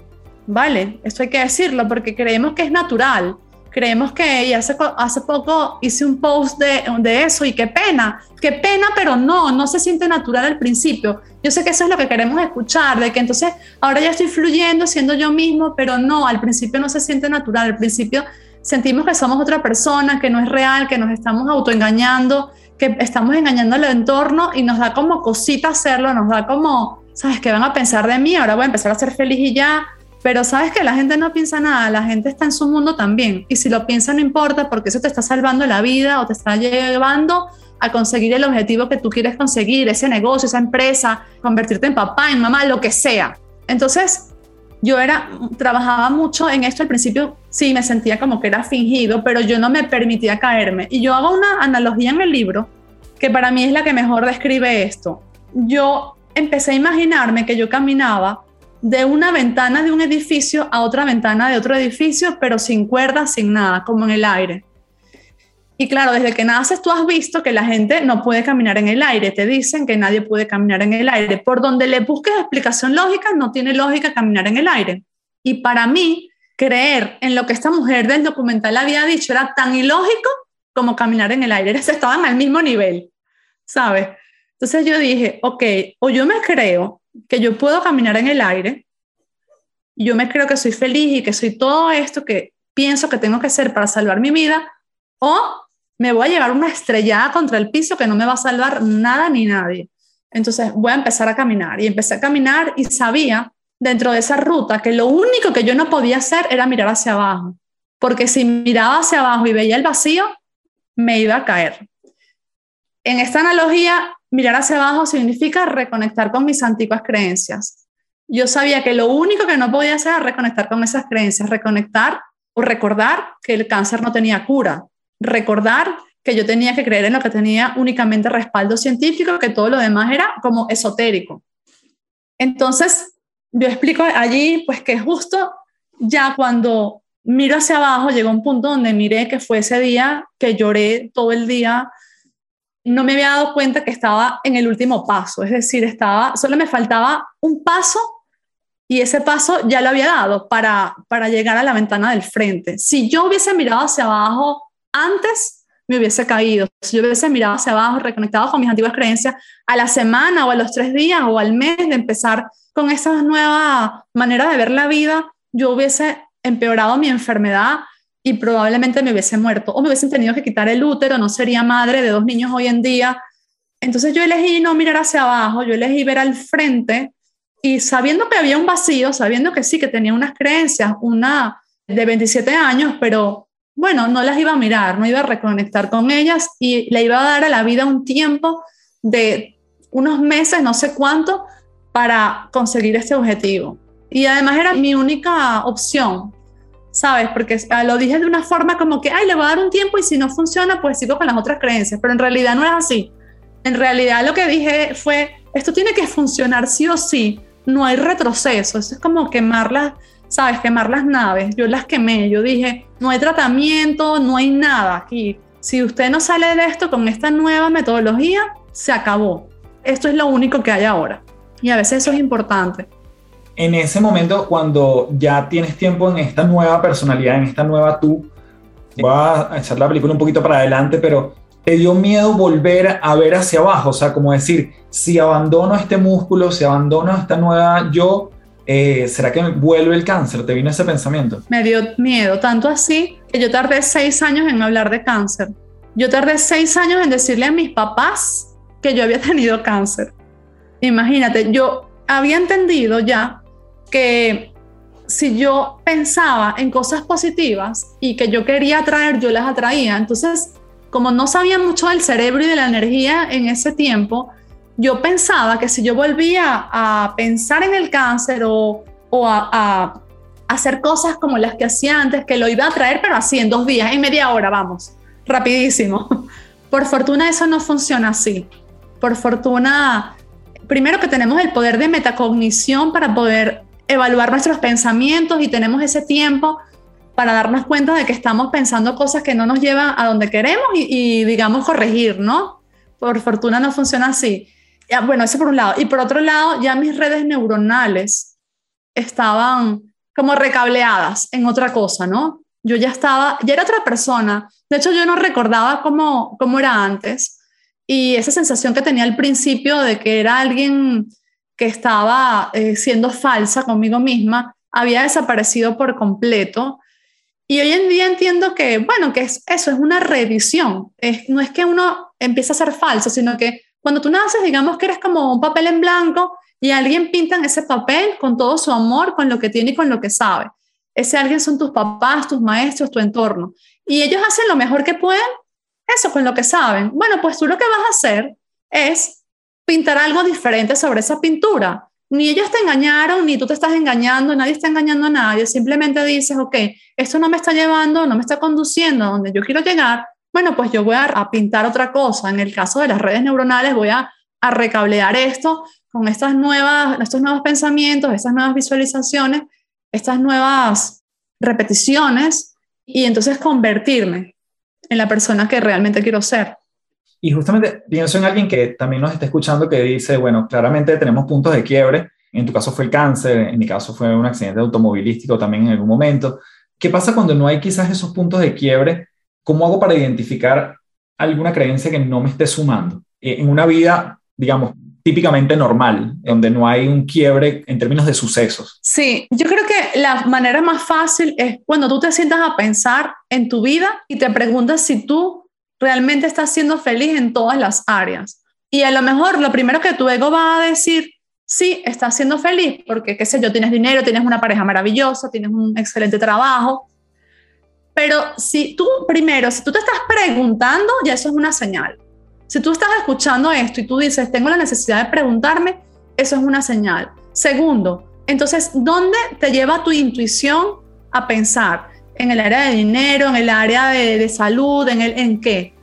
¿vale? Esto hay que decirlo porque creemos que es natural. Creemos que, y hace, hace poco hice un post de, de eso y qué pena, qué pena, pero no, no se siente natural al principio. Yo sé que eso es lo que queremos escuchar, de que entonces ahora ya estoy fluyendo, siendo yo mismo, pero no, al principio no se siente natural, al principio sentimos que somos otra persona, que no es real, que nos estamos autoengañando, que estamos engañando al entorno y nos da como cosita hacerlo, nos da como, ¿sabes? Que van a pensar de mí, ahora voy a empezar a ser feliz y ya. Pero sabes que la gente no piensa nada, la gente está en su mundo también. Y si lo piensa no importa porque eso te está salvando la vida o te está llevando a conseguir el objetivo que tú quieres conseguir, ese negocio, esa empresa, convertirte en papá, en mamá, lo que sea. Entonces, yo era, trabajaba mucho en esto al principio, sí, me sentía como que era fingido, pero yo no me permitía caerme. Y yo hago una analogía en el libro que para mí es la que mejor describe esto. Yo empecé a imaginarme que yo caminaba de una ventana de un edificio a otra ventana de otro edificio, pero sin cuerdas, sin nada, como en el aire. Y claro, desde que naces tú has visto que la gente no puede caminar en el aire. Te dicen que nadie puede caminar en el aire. Por donde le busques explicación lógica, no tiene lógica caminar en el aire. Y para mí, creer en lo que esta mujer del documental había dicho era tan ilógico como caminar en el aire. Estaban al mismo nivel, ¿sabes? Entonces yo dije, ok, o yo me creo que yo puedo caminar en el aire, yo me creo que soy feliz y que soy todo esto que pienso que tengo que ser para salvar mi vida, o me voy a llevar una estrellada contra el piso que no me va a salvar nada ni nadie. Entonces voy a empezar a caminar y empecé a caminar y sabía dentro de esa ruta que lo único que yo no podía hacer era mirar hacia abajo, porque si miraba hacia abajo y veía el vacío, me iba a caer. En esta analogía, mirar hacia abajo significa reconectar con mis antiguas creencias. Yo sabía que lo único que no podía hacer era reconectar con esas creencias, reconectar o recordar que el cáncer no tenía cura, recordar que yo tenía que creer en lo que tenía únicamente respaldo científico, que todo lo demás era como esotérico. Entonces, yo explico allí, pues que justo ya cuando miro hacia abajo, llegó un punto donde miré que fue ese día que lloré todo el día, no me había dado cuenta que estaba en el último paso, es decir, estaba, solo me faltaba un paso y ese paso ya lo había dado para, para llegar a la ventana del frente. Si yo hubiese mirado hacia abajo antes me hubiese caído. Si yo hubiese mirado hacia abajo, reconectado con mis antiguas creencias, a la semana o a los tres días o al mes de empezar con esa nueva manera de ver la vida, yo hubiese empeorado mi enfermedad y probablemente me hubiese muerto o me hubiesen tenido que quitar el útero, no sería madre de dos niños hoy en día. Entonces yo elegí no mirar hacia abajo, yo elegí ver al frente y sabiendo que había un vacío, sabiendo que sí, que tenía unas creencias, una de 27 años, pero bueno, no las iba a mirar, no iba a reconectar con ellas y le iba a dar a la vida un tiempo de unos meses, no sé cuánto, para conseguir este objetivo. Y además era mi única opción, ¿sabes? Porque lo dije de una forma como que, ay, le voy a dar un tiempo y si no funciona, pues sigo con las otras creencias, pero en realidad no es así. En realidad lo que dije fue, esto tiene que funcionar sí o sí, no hay retroceso, eso es como quemar las, ¿sabes? Quemar las naves, yo las quemé, yo dije, no hay tratamiento, no hay nada aquí. Si usted no sale de esto con esta nueva metodología, se acabó. Esto es lo único que hay ahora. Y a veces eso es importante en ese momento, cuando ya tienes tiempo en esta nueva personalidad, en esta nueva tú, voy a echar la película un poquito para adelante, pero te dio miedo volver a ver hacia abajo, o sea, como decir, si abandono este músculo, si abandono esta nueva yo, eh, ¿será que vuelve el cáncer? ¿Te vino ese pensamiento? Me dio miedo, tanto así que yo tardé seis años en hablar de cáncer. Yo tardé seis años en decirle a mis papás que yo había tenido cáncer. Imagínate, yo había entendido ya que si yo pensaba en cosas positivas y que yo quería atraer, yo las atraía. Entonces, como no sabía mucho del cerebro y de la energía en ese tiempo, yo pensaba que si yo volvía a pensar en el cáncer o, a, hacer cosas como las que hacía antes, que lo iba a atraer, pero así en dos días, en media hora, vamos, rapidísimo. Por fortuna eso no funciona así. Por fortuna, primero que tenemos el poder de metacognición para poder evaluar nuestros pensamientos y tenemos ese tiempo para darnos cuenta de que estamos pensando cosas que no nos llevan a donde queremos y, digamos, corregir, ¿no? Por fortuna no funciona así. Ya, bueno, eso por un lado. Y por otro lado, ya mis redes neuronales estaban como recableadas en otra cosa, ¿no? Yo ya estaba, ya era otra persona. De hecho, yo no recordaba cómo, cómo era antes. Y esa sensación que tenía al principio de que era alguien que estaba eh, siendo falsa conmigo misma había desaparecido por completo. Y hoy en día entiendo que, bueno, que es, eso es una revisión. Es, no es que uno empiece a ser falso, sino que cuando tú naces, digamos que eres como un papel en blanco y alguien pinta en ese papel con todo su amor, con lo que tiene y con lo que sabe. Ese alguien son tus papás, tus maestros, tu entorno. Y ellos hacen lo mejor que pueden, eso con lo que saben. Bueno, pues tú lo que vas a hacer es pintar algo diferente sobre esa pintura. Ni ellos te engañaron, ni tú te estás engañando, nadie está engañando a nadie. Simplemente dices, ok, esto no me está llevando, no me está conduciendo a donde yo quiero llegar. Bueno, pues yo voy a, pintar otra cosa. En el caso de las redes neuronales, voy a, a recablear esto con estas nuevas, estos nuevos pensamientos, estas nuevas visualizaciones, estas nuevas repeticiones y entonces convertirme en la persona que realmente quiero ser. Y justamente pienso en alguien que también nos está escuchando que dice, bueno, claramente tenemos puntos de quiebre. En tu caso fue el cáncer, en mi caso fue un accidente automovilístico también en algún momento. ¿Qué pasa cuando no hay quizás esos puntos de quiebre? ¿Cómo hago para identificar alguna creencia que no me esté sumando? Eh, en una vida, digamos, típicamente normal, donde no hay un quiebre en términos de sucesos. Sí, yo creo que la manera más fácil es cuando tú te sientas a pensar en tu vida y te preguntas si tú realmente estás siendo feliz en todas las áreas. Y a lo mejor lo primero que tu ego va a decir, sí, estás siendo feliz porque, qué sé yo, tienes dinero, tienes una pareja maravillosa, tienes un excelente trabajo. Pero si tú, primero, si tú te estás preguntando, ya eso es una señal. Si tú estás escuchando esto y tú dices, tengo la necesidad de preguntarme, eso es una señal. Segundo, entonces, ¿dónde te lleva tu intuición a pensar? en el área de dinero, en el área de, salud, en, el, en qué.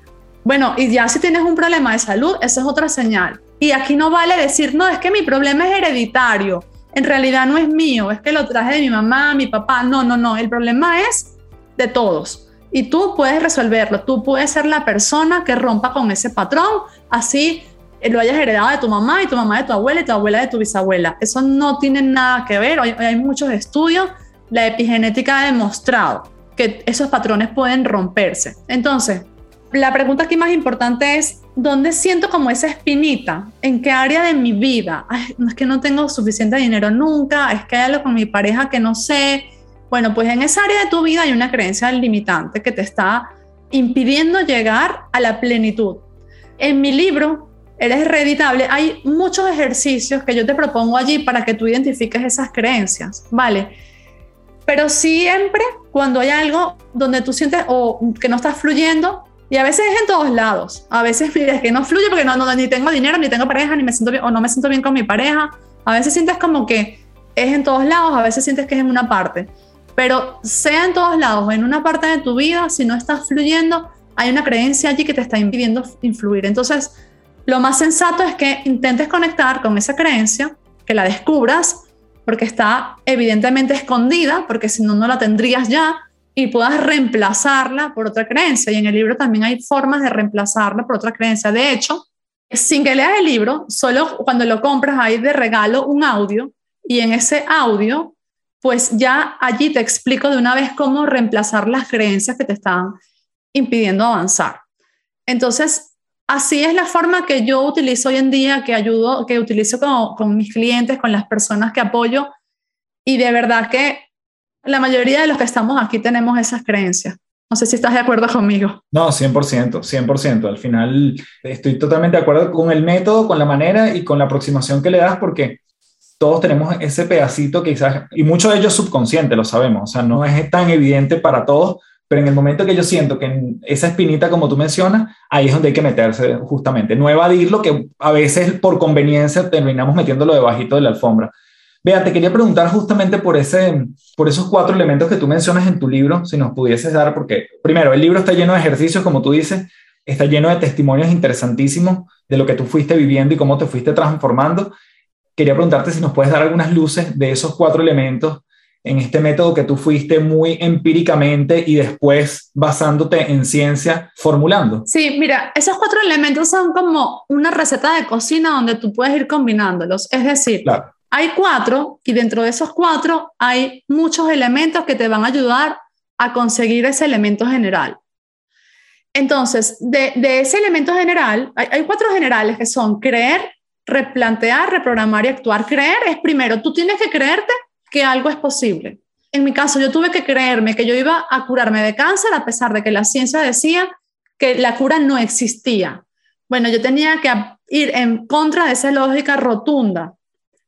Bueno, y ya si tienes un problema de salud, esa es otra señal. Y aquí no vale decir, no, es que mi problema es hereditario. En realidad no es mío, es que lo traje de mi mamá, mi papá. No, no, no, el problema es de todos. Y tú puedes resolverlo, tú puedes ser la persona que rompa con ese patrón, así lo hayas heredado de tu mamá y tu mamá de tu abuela y tu abuela de tu bisabuela. Eso no tiene nada que ver, hoy hay muchos estudios la epigenética ha demostrado que esos patrones pueden romperse. Entonces, la pregunta aquí más importante es, ¿dónde siento como esa espinita? ¿En qué área de mi vida? es que no tengo suficiente dinero nunca, es que hay algo con mi pareja que no sé. Bueno, pues en esa área de tu vida hay una creencia limitante que te está impidiendo llegar a la plenitud. En mi libro eres hereditable, hay muchos ejercicios que yo te propongo allí para que tú identifiques esas creencias, ¿vale? Pero siempre cuando hay algo donde tú sientes o que no estás fluyendo, y a veces es en todos lados, a veces es que no fluye porque no, no, ni tengo dinero, ni tengo pareja, ni me siento bien, o no me siento bien con mi pareja, a veces sientes como que es en todos lados, a veces sientes que es en una parte, pero sea en todos lados o en una parte de tu vida, si no estás fluyendo, hay una creencia allí que te está impidiendo influir. Entonces, lo más sensato es que intentes conectar con esa creencia, que la descubras, porque está evidentemente escondida, porque si no, no la tendrías ya, y puedas reemplazarla por otra creencia. Y en el libro también hay formas de reemplazarla por otra creencia. De hecho, sin que leas el libro, solo cuando lo compras hay de regalo un audio y en ese audio, pues ya allí te explico de una vez cómo reemplazar las creencias que te están impidiendo avanzar. Entonces, así es la forma que yo utilizo hoy en día, que ayudo, que utilizo con, mis clientes, con las personas que apoyo. Y de verdad que la mayoría de los que estamos aquí tenemos esas creencias. No sé si estás de acuerdo conmigo. No, 100%, 100%. Al final estoy totalmente de acuerdo con el método, con la manera y con la aproximación que le das porque todos tenemos ese pedacito quizás, y mucho de ello es subconsciente, lo sabemos, o sea, no es tan evidente para todos, pero en el momento que yo siento que esa espinita, como tú mencionas, ahí es donde hay que meterse justamente, no evadirlo, que a veces por conveniencia terminamos metiéndolo debajito de la alfombra. Vea, te quería preguntar justamente por, ese, por esos cuatro elementos que tú mencionas en tu libro, si nos pudieses dar, porque primero, el libro está lleno de ejercicios, como tú dices, está lleno de testimonios interesantísimos de lo que tú fuiste viviendo y cómo te fuiste transformando. Quería preguntarte si nos puedes dar algunas luces de esos cuatro elementos en este método que tú fuiste muy empíricamente y después basándote en ciencia formulando. Sí, mira, esos cuatro elementos son como una receta de cocina donde tú puedes ir combinándolos. Es decir, claro. Hay cuatro y dentro de esos cuatro hay muchos elementos que te van a ayudar a conseguir ese elemento general. Entonces, de, ese elemento general, hay, cuatro generales que son creer, replantear, reprogramar y actuar. Creer es primero, tú tienes que creerte que algo es posible. En mi caso, yo tuve que creerme que yo iba a curarme de cáncer a pesar de que la ciencia decía que la cura no existía. Bueno, yo tenía que ir en contra de esa lógica rotunda.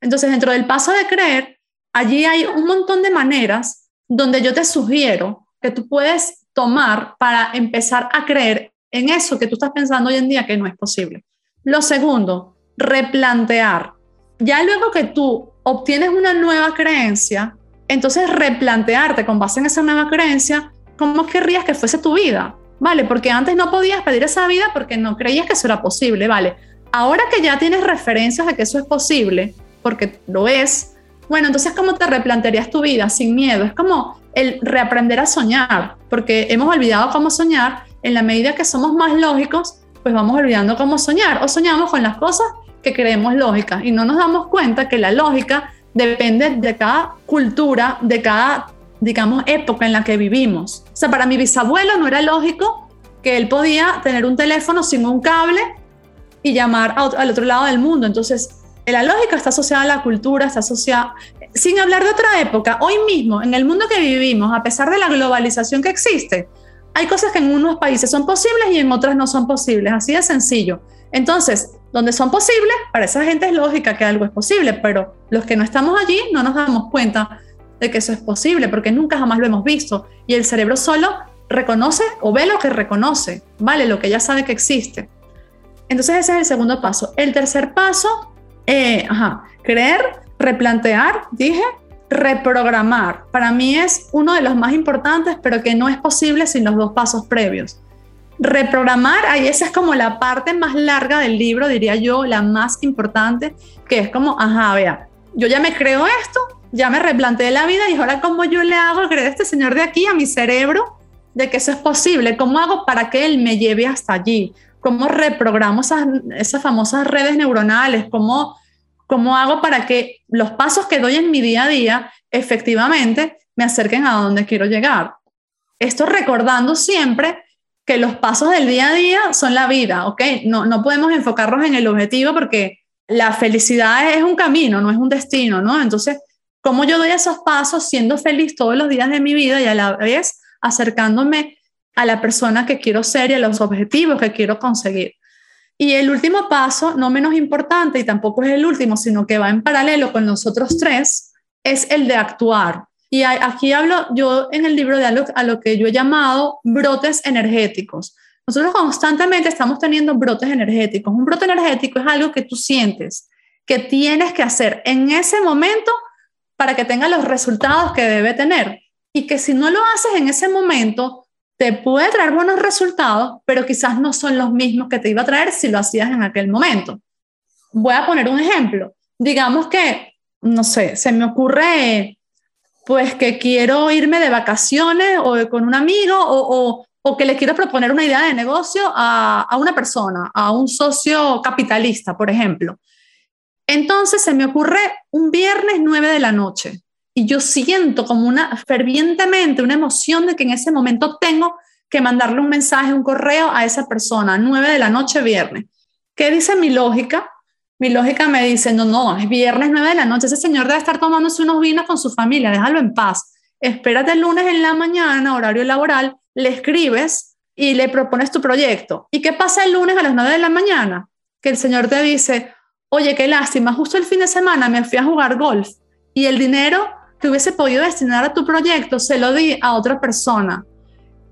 Entonces, dentro del paso de creer, allí hay un montón de maneras donde yo te sugiero que tú puedes tomar para empezar a creer en eso que tú estás pensando hoy en día que no es posible. Lo segundo, replantear. Ya luego que tú obtienes una nueva creencia, entonces replantearte con base en esa nueva creencia, ¿cómo querrías que fuese tu vida? ¿Vale? Porque antes no podías pedir esa vida porque no creías que eso era posible, ¿vale? Ahora que ya tienes referencias de que eso es posible, porque lo es, bueno, entonces ¿cómo te replantearías tu vida sin miedo? Es como el reaprender a soñar, porque hemos olvidado cómo soñar, en la medida que somos más lógicos, pues vamos olvidando cómo soñar, o soñamos con las cosas que creemos lógicas y no nos damos cuenta que la lógica depende de cada cultura, de cada, digamos, época en la que vivimos. O sea, para mi bisabuelo no era lógico que él podía tener un teléfono sin un cable y llamar al otro lado del mundo. Entonces, la lógica está asociada a la cultura, está asociada, sin hablar de otra época, hoy mismo, en el mundo que vivimos, a pesar de la globalización que existe, hay cosas que en unos países son posibles y en otras no son posibles, así de sencillo. Entonces, donde son posibles, para esa gente es lógica que algo es posible, pero los que no estamos allí no nos damos cuenta de que eso es posible, porque nunca jamás lo hemos visto. Y el cerebro solo reconoce o ve lo que reconoce, ¿vale? Lo que ya sabe que existe. Entonces ese es el segundo paso. El tercer paso eh, ajá, creer, replantear, dije, reprogramar. Para mí es uno de los más importantes, pero que no es posible sin los dos pasos previos. Reprogramar, ahí esa es como la parte más larga del libro, diría yo, la más importante, que es como, ajá, vea, yo ya me creo esto, ya me replanteé la vida y ahora cómo yo le hago creer a este señor de aquí, a mi cerebro, de que eso es posible, cómo hago para que él me lleve hasta allí, cómo reprogramo esas, esas famosas redes neuronales, cómo, cómo hago para que los pasos que doy en mi día a día efectivamente me acerquen a donde quiero llegar. Esto recordando siempre que los pasos del día a día son la vida, ¿ok? No, no podemos enfocarnos en el objetivo porque la felicidad es un camino, no es un destino, ¿no? Entonces, ¿cómo yo doy esos pasos siendo feliz todos los días de mi vida y a la vez acercándome a la persona que quiero ser y a los objetivos que quiero conseguir. Y el último paso, no menos importante y tampoco es el último, sino que va en paralelo con los otros tres, es el de actuar. Y aquí hablo yo en el libro de a lo, a lo que yo he llamado brotes energéticos. Nosotros constantemente estamos teniendo brotes energéticos. Un brote energético es algo que tú sientes que tienes que hacer en ese momento para que tenga los resultados que debe tener. Y que si no lo haces en ese momento, te puede traer buenos resultados, pero quizás no son los mismos que te iba a traer si lo hacías en aquel momento. Voy a poner un ejemplo. Digamos que, no sé, se me ocurre, pues que quiero irme de vacaciones o con un amigo o, o, que le quiero proponer una idea de negocio a, a una persona, a un socio capitalista, por ejemplo. Entonces se me ocurre un viernes 9 de la noche y yo siento como una fervientemente una emoción de que en ese momento tengo que mandarle un mensaje, un correo a esa persona, 9 de la noche viernes. ¿Qué dice mi lógica? Mi lógica me dice, no, no, es viernes 9 de la noche, ese señor debe estar tomándose unos vinos con su familia, déjalo en paz. Espérate el lunes en la mañana, horario laboral, le escribes y le propones tu proyecto. ¿Y qué pasa el lunes a las 9 de la mañana? Que el señor te dice, oye, qué lástima, justo el fin de semana me fui a jugar golf y el dinero que hubiese podido destinar a tu proyecto se lo di a otra persona.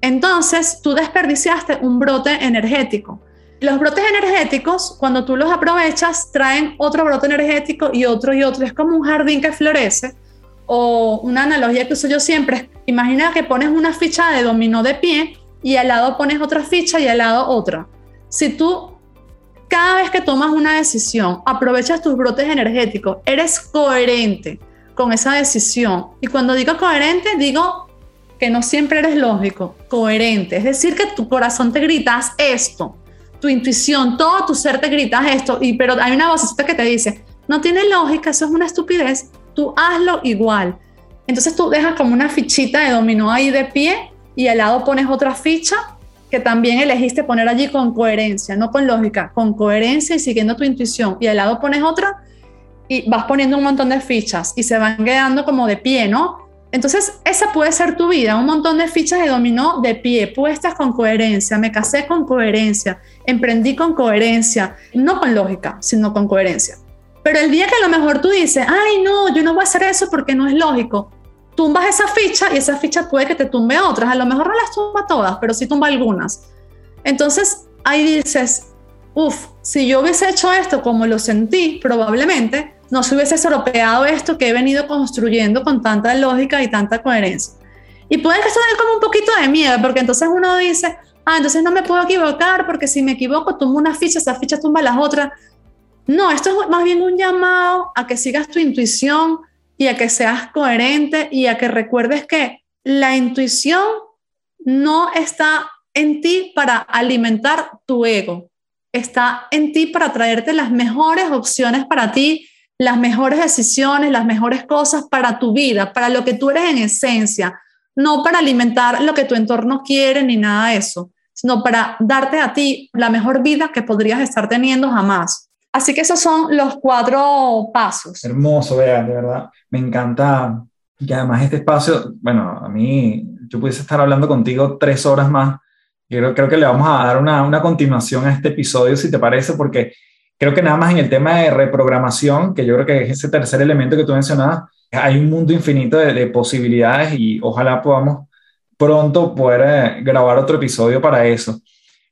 Entonces, tú desperdiciaste un brote energético. Los brotes energéticos, cuando tú los aprovechas, traen otro brote energético y otro y otro. Es como un jardín que florece. O una analogía que uso yo siempre, imagina que pones una ficha de dominó de pie y al lado pones otra ficha y al lado otra. Si tú cada vez que tomas una decisión aprovechas tus brotes energéticos, eres coherente, con esa decisión. Y cuando digo coherente, digo que no siempre eres lógico, coherente. Es decir, que tu corazón te gritas esto, tu intuición, todo tu ser te gritas esto, y, pero hay una vocecita que te dice, no tiene lógica, eso es una estupidez, tú hazlo igual. Entonces tú dejas como una fichita de dominó ahí de pie y al lado pones otra ficha que también elegiste poner allí con coherencia, no con lógica, con coherencia y siguiendo tu intuición. Y al lado pones otra y vas poniendo un montón de fichas y se van quedando como de pie, ¿no? Entonces, esa puede ser tu vida, un montón de fichas de dominó de pie, puestas con coherencia, me casé con coherencia, emprendí con coherencia, no con lógica, sino con coherencia. Pero el día que a lo mejor tú dices, ay, no, yo no voy a hacer eso porque no es lógico, tumbas esa ficha y esa ficha puede que te tumbe otras, a lo mejor no las tumba todas, pero sí tumba algunas. Entonces, ahí dices, uff, si yo hubiese hecho esto como lo sentí, probablemente no se hubiese estropeado esto que he venido construyendo con tanta lógica y tanta coherencia. Y puede que esto dé como un poquito de miedo, porque entonces uno dice, ah, entonces no me puedo equivocar, porque si me equivoco, tumbo una ficha, esa ficha tumba las otras. No, esto es más bien un llamado a que sigas tu intuición y a que seas coherente y a que recuerdes que la intuición no está en ti para alimentar tu ego, está en ti para traerte las mejores opciones para ti las mejores decisiones, las mejores cosas para tu vida, para lo que tú eres en esencia, no para alimentar lo que tu entorno quiere ni nada de eso, sino para darte a ti la mejor vida que podrías estar teniendo jamás. Así que esos son los cuatro pasos. Hermoso, vea, de verdad. Me encanta. Y además este espacio, bueno, a mí, yo pudiese estar hablando contigo tres horas más. Creo, creo que le vamos a dar una, una continuación a este episodio, si te parece, porque Creo que nada más en el tema de reprogramación, que yo creo que es ese tercer elemento que tú mencionabas, hay un mundo infinito de, posibilidades y ojalá podamos pronto poder eh, grabar otro episodio para eso.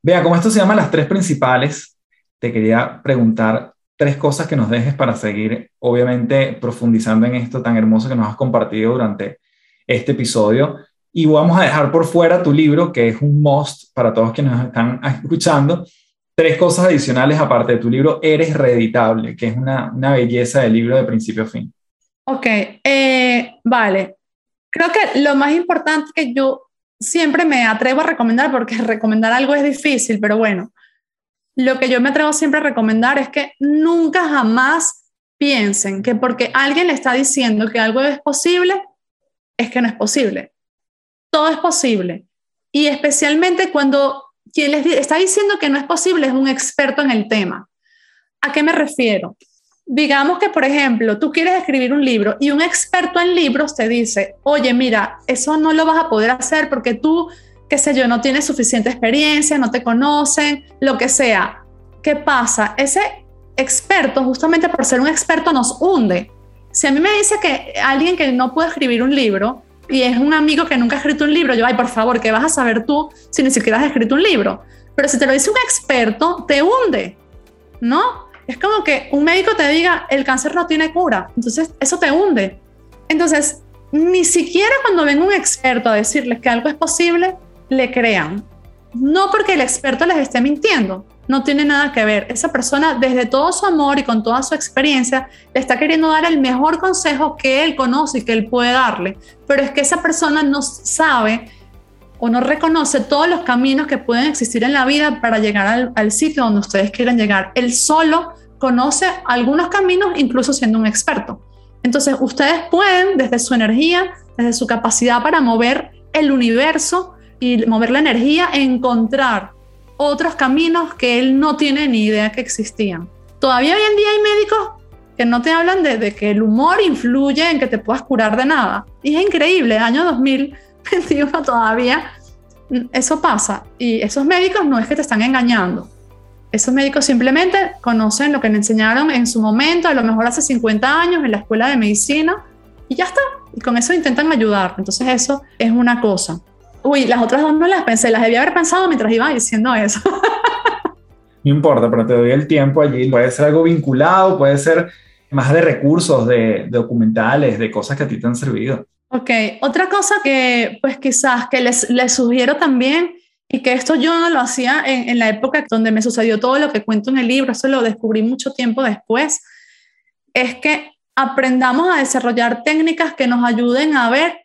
Vea, como esto se llama las tres principales, te quería preguntar tres cosas que nos dejes para seguir, obviamente, profundizando en esto tan hermoso que nos has compartido durante este episodio. Y vamos a dejar por fuera tu libro, que es un must para todos quienes nos están escuchando, tres cosas adicionales aparte de tu libro, Eres Reeditable, que es una, una belleza del libro de principio a fin. Ok, eh, vale. Creo que lo más importante que yo siempre me atrevo a recomendar, porque recomendar algo es difícil, pero bueno, lo que yo me atrevo siempre a recomendar es que nunca jamás piensen que porque alguien le está diciendo que algo es posible, es que no es posible. Todo es posible. Y especialmente cuando quien les está diciendo que no es posible es un experto en el tema. ¿A qué me refiero? Digamos que, por ejemplo, tú quieres escribir un libro y un experto en libros te dice, oye, mira, eso no lo vas a poder hacer porque tú, qué sé yo, no tienes suficiente experiencia, no te conocen, lo que sea. ¿qué pasa? Ese experto, justamente por ser un experto, nos hunde. Si a mí me dice que alguien que no puede escribir un libro y es un amigo que nunca ha escrito un libro, yo, ay, por favor, ¿qué vas a saber tú si ni siquiera has escrito un libro? Pero si te lo dice un experto, te hunde, ¿no? Es como que un médico te diga, el cáncer no tiene cura, entonces eso te hunde. Entonces, ni siquiera cuando ven un experto a decirles que algo es posible, le crean. No porque el experto les esté mintiendo, no tiene nada que ver. Esa persona, desde todo su amor y con toda su experiencia, le está queriendo dar el mejor consejo que él conoce y que él puede darle. Pero es que esa persona no sabe o no reconoce todos los caminos que pueden existir en la vida para llegar al, al sitio donde ustedes quieren llegar. Él solo conoce algunos caminos, incluso siendo un experto. Entonces, ustedes pueden, desde su energía, desde su capacidad para mover el universo y mover la energía, encontrar otros caminos que él no tiene ni idea que existían. Todavía hoy en día hay médicos que no te hablan de, que el humor influye en que te puedas curar de nada. Y es increíble, año 2021 todavía eso pasa. Y esos médicos no es que te están engañando. Esos médicos simplemente conocen lo que le enseñaron en su momento, a lo mejor hace 50 años en la escuela de medicina, y ya está. Y con eso intentan ayudar. Entonces eso es una cosa. Uy, las otras dos no las pensé, las debía haber pensado mientras iba diciendo eso. No importa, pero te doy el tiempo allí. Puede ser algo vinculado, puede ser más de recursos, de, documentales, de cosas que a ti te han servido. Ok, otra cosa que pues quizás que les, les sugiero también y que esto yo no lo hacía en, en, la época donde me sucedió todo lo que cuento en el libro, eso lo descubrí mucho tiempo después, es que aprendamos a desarrollar técnicas que nos ayuden a ver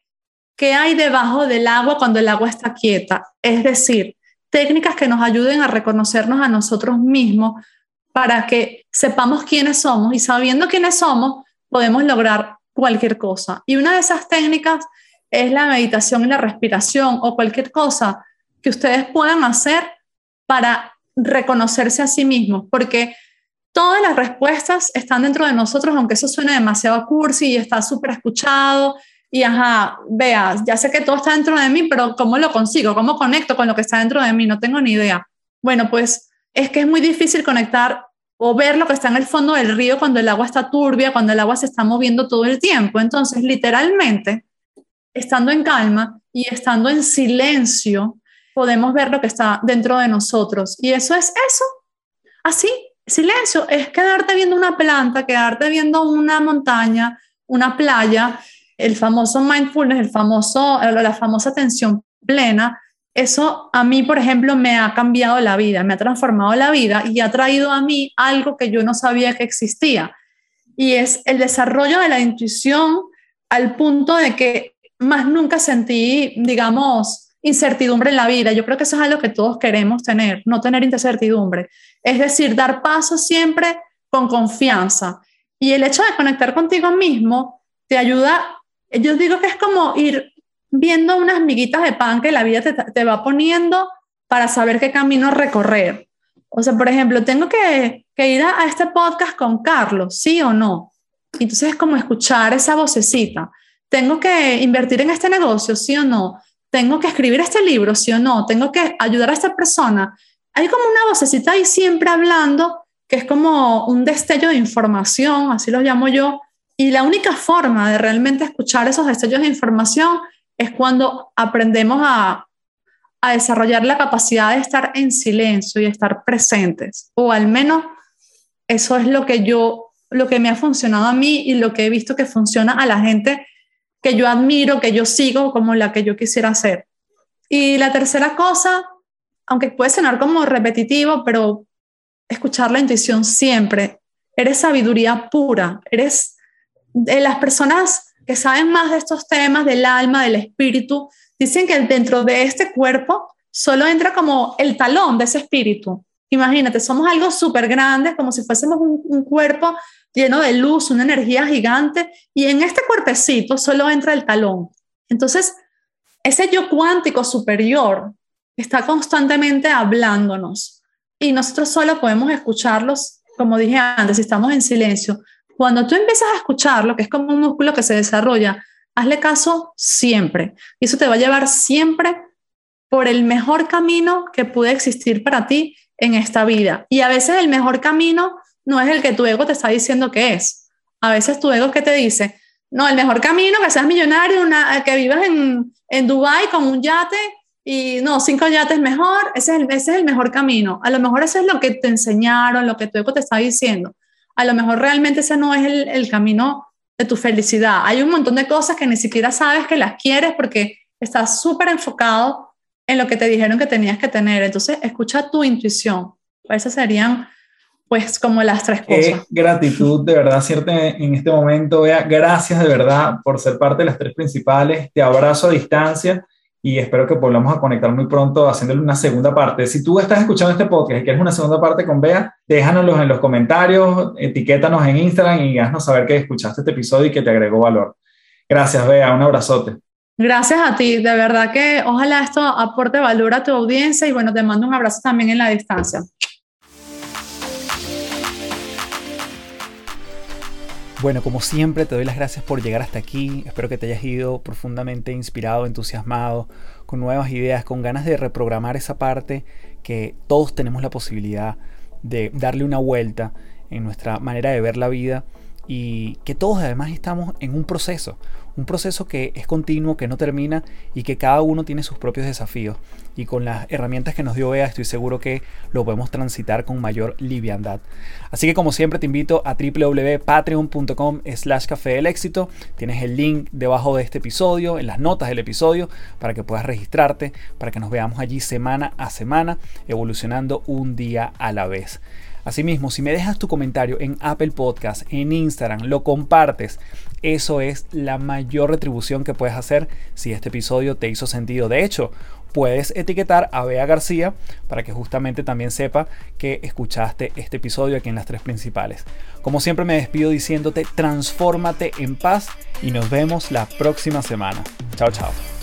qué hay debajo del agua cuando el agua está quieta. Es decir, técnicas que nos ayuden a reconocernos a nosotros mismos para que sepamos quiénes somos y sabiendo quiénes somos podemos lograr cualquier cosa. Y una de esas técnicas es la meditación y la respiración o cualquier cosa que ustedes puedan hacer para reconocerse a sí mismos, porque todas las respuestas están dentro de nosotros, aunque eso suene demasiado cursi y está súper escuchado y ajá, veas, ya sé que todo está dentro de mí, pero ¿cómo lo consigo? ¿Cómo conecto con lo que está dentro de mí? No tengo ni idea. Bueno, pues es que es muy difícil conectar o ver lo que está en el fondo del río cuando el agua está turbia, cuando el agua se está moviendo todo el tiempo. Entonces, literalmente, estando en calma y estando en silencio, podemos ver lo que está dentro de nosotros. Y eso es eso. Así, silencio es quedarte viendo una planta, quedarte viendo una montaña, una playa el famoso mindfulness, el famoso, la famosa atención plena, eso a mí, por ejemplo, me ha cambiado la vida, me ha transformado la vida y ha traído a mí algo que yo no sabía que existía. Y es el desarrollo de la intuición al punto de que más nunca sentí, digamos, incertidumbre en la vida. Yo creo que eso es algo que todos queremos tener, no tener incertidumbre. Es decir, dar paso siempre con confianza. Y el hecho de conectar contigo mismo te ayuda yo digo que es como ir viendo unas miguitas de pan que la vida te, va poniendo para saber qué camino recorrer. O sea, por ejemplo, tengo que, ir a, este podcast con Carlos, ¿sí o no? Entonces es como escuchar esa vocecita. Tengo que invertir en este negocio, ¿sí o no? Tengo que escribir este libro, ¿sí o no? Tengo que ayudar a esta persona. Hay como una vocecita ahí siempre hablando, que es como un destello de información, así lo llamo yo, y la única forma de realmente escuchar esos destellos de información es cuando aprendemos a, desarrollar la capacidad de estar en silencio y estar presentes. O al menos eso es lo que yo, lo que me ha funcionado a mí y lo que he visto que funciona a la gente que yo admiro, que yo sigo como la que yo quisiera ser. Y la tercera cosa, aunque puede sonar como repetitivo, pero escuchar la intuición siempre. Eres sabiduría pura, eres de las personas que saben más de estos temas del alma, del espíritu, dicen que dentro de este cuerpo solo entra como el talón de ese espíritu. Imagínate, somos algo súper grande, como si fuésemos un, un, cuerpo lleno de luz, una energía gigante, y en este cuerpecito solo entra el talón. Entonces, ese yo cuántico superior está constantemente hablándonos y nosotros solo podemos escucharlos, como dije antes, si estamos en silencio, cuando tú empiezas a escucharlo, que es como un músculo que se desarrolla, hazle caso siempre. Y eso te va a llevar siempre por el mejor camino que puede existir para ti en esta vida. Y a veces el mejor camino no es el que tu ego te está diciendo que es. A veces tu ego que te dice, no, el mejor camino, que seas millonario, una, que vivas en, en Dubái con un yate y no, cinco yates mejor, ese es, el, ese es el mejor camino. A lo mejor eso es lo que te enseñaron, lo que tu ego te está diciendo. A lo mejor realmente ese no es el, el camino de tu felicidad. Hay un montón de cosas que ni siquiera sabes que las quieres porque estás súper enfocado en lo que te dijeron que tenías que tener. Entonces, escucha tu intuición. Esas serían, pues, como las tres cosas. gratitud, de verdad, cierto en este momento. Vea, gracias de verdad por ser parte de las tres principales. Te abrazo a distancia y espero que volvamos a conectar muy pronto haciéndole una segunda parte. Si tú estás escuchando este podcast y quieres una segunda parte con Bea, déjanoslo en los comentarios, etiquétanos en Instagram y haznos saber que escuchaste este episodio y que te agregó valor. Gracias, Bea. Un abrazote. Gracias a ti, de verdad que ojalá esto aporte valor a tu audiencia y bueno, te mando un abrazo también en la distancia. Bueno, como siempre, te doy las gracias por llegar hasta aquí. Espero que te hayas ido profundamente inspirado, entusiasmado, con nuevas ideas, con ganas de reprogramar esa parte que todos tenemos la posibilidad de darle una vuelta en nuestra manera de ver la vida y que todos además estamos en un proceso, un proceso que es continuo, que no termina y que cada uno tiene sus propios desafíos. Y con las herramientas que nos dio Bea estoy seguro que lo podemos transitar con mayor liviandad. Así que como siempre te invito a www.patreon.com slash café del éxito. Tienes el link debajo de este episodio, en las notas del episodio, para que puedas registrarte, para que nos veamos allí semana a semana, evolucionando un día a la vez. Asimismo, si me dejas tu comentario en Apple Podcast, en Instagram, lo compartes, eso es la mayor retribución que puedes hacer si este episodio te hizo sentido. De hecho, puedes etiquetar a Bea García para que justamente también sepa que escuchaste este episodio aquí en las tres principales. Como siempre me despido diciéndote, transfórmate en paz y nos vemos la próxima semana. Chao, chao.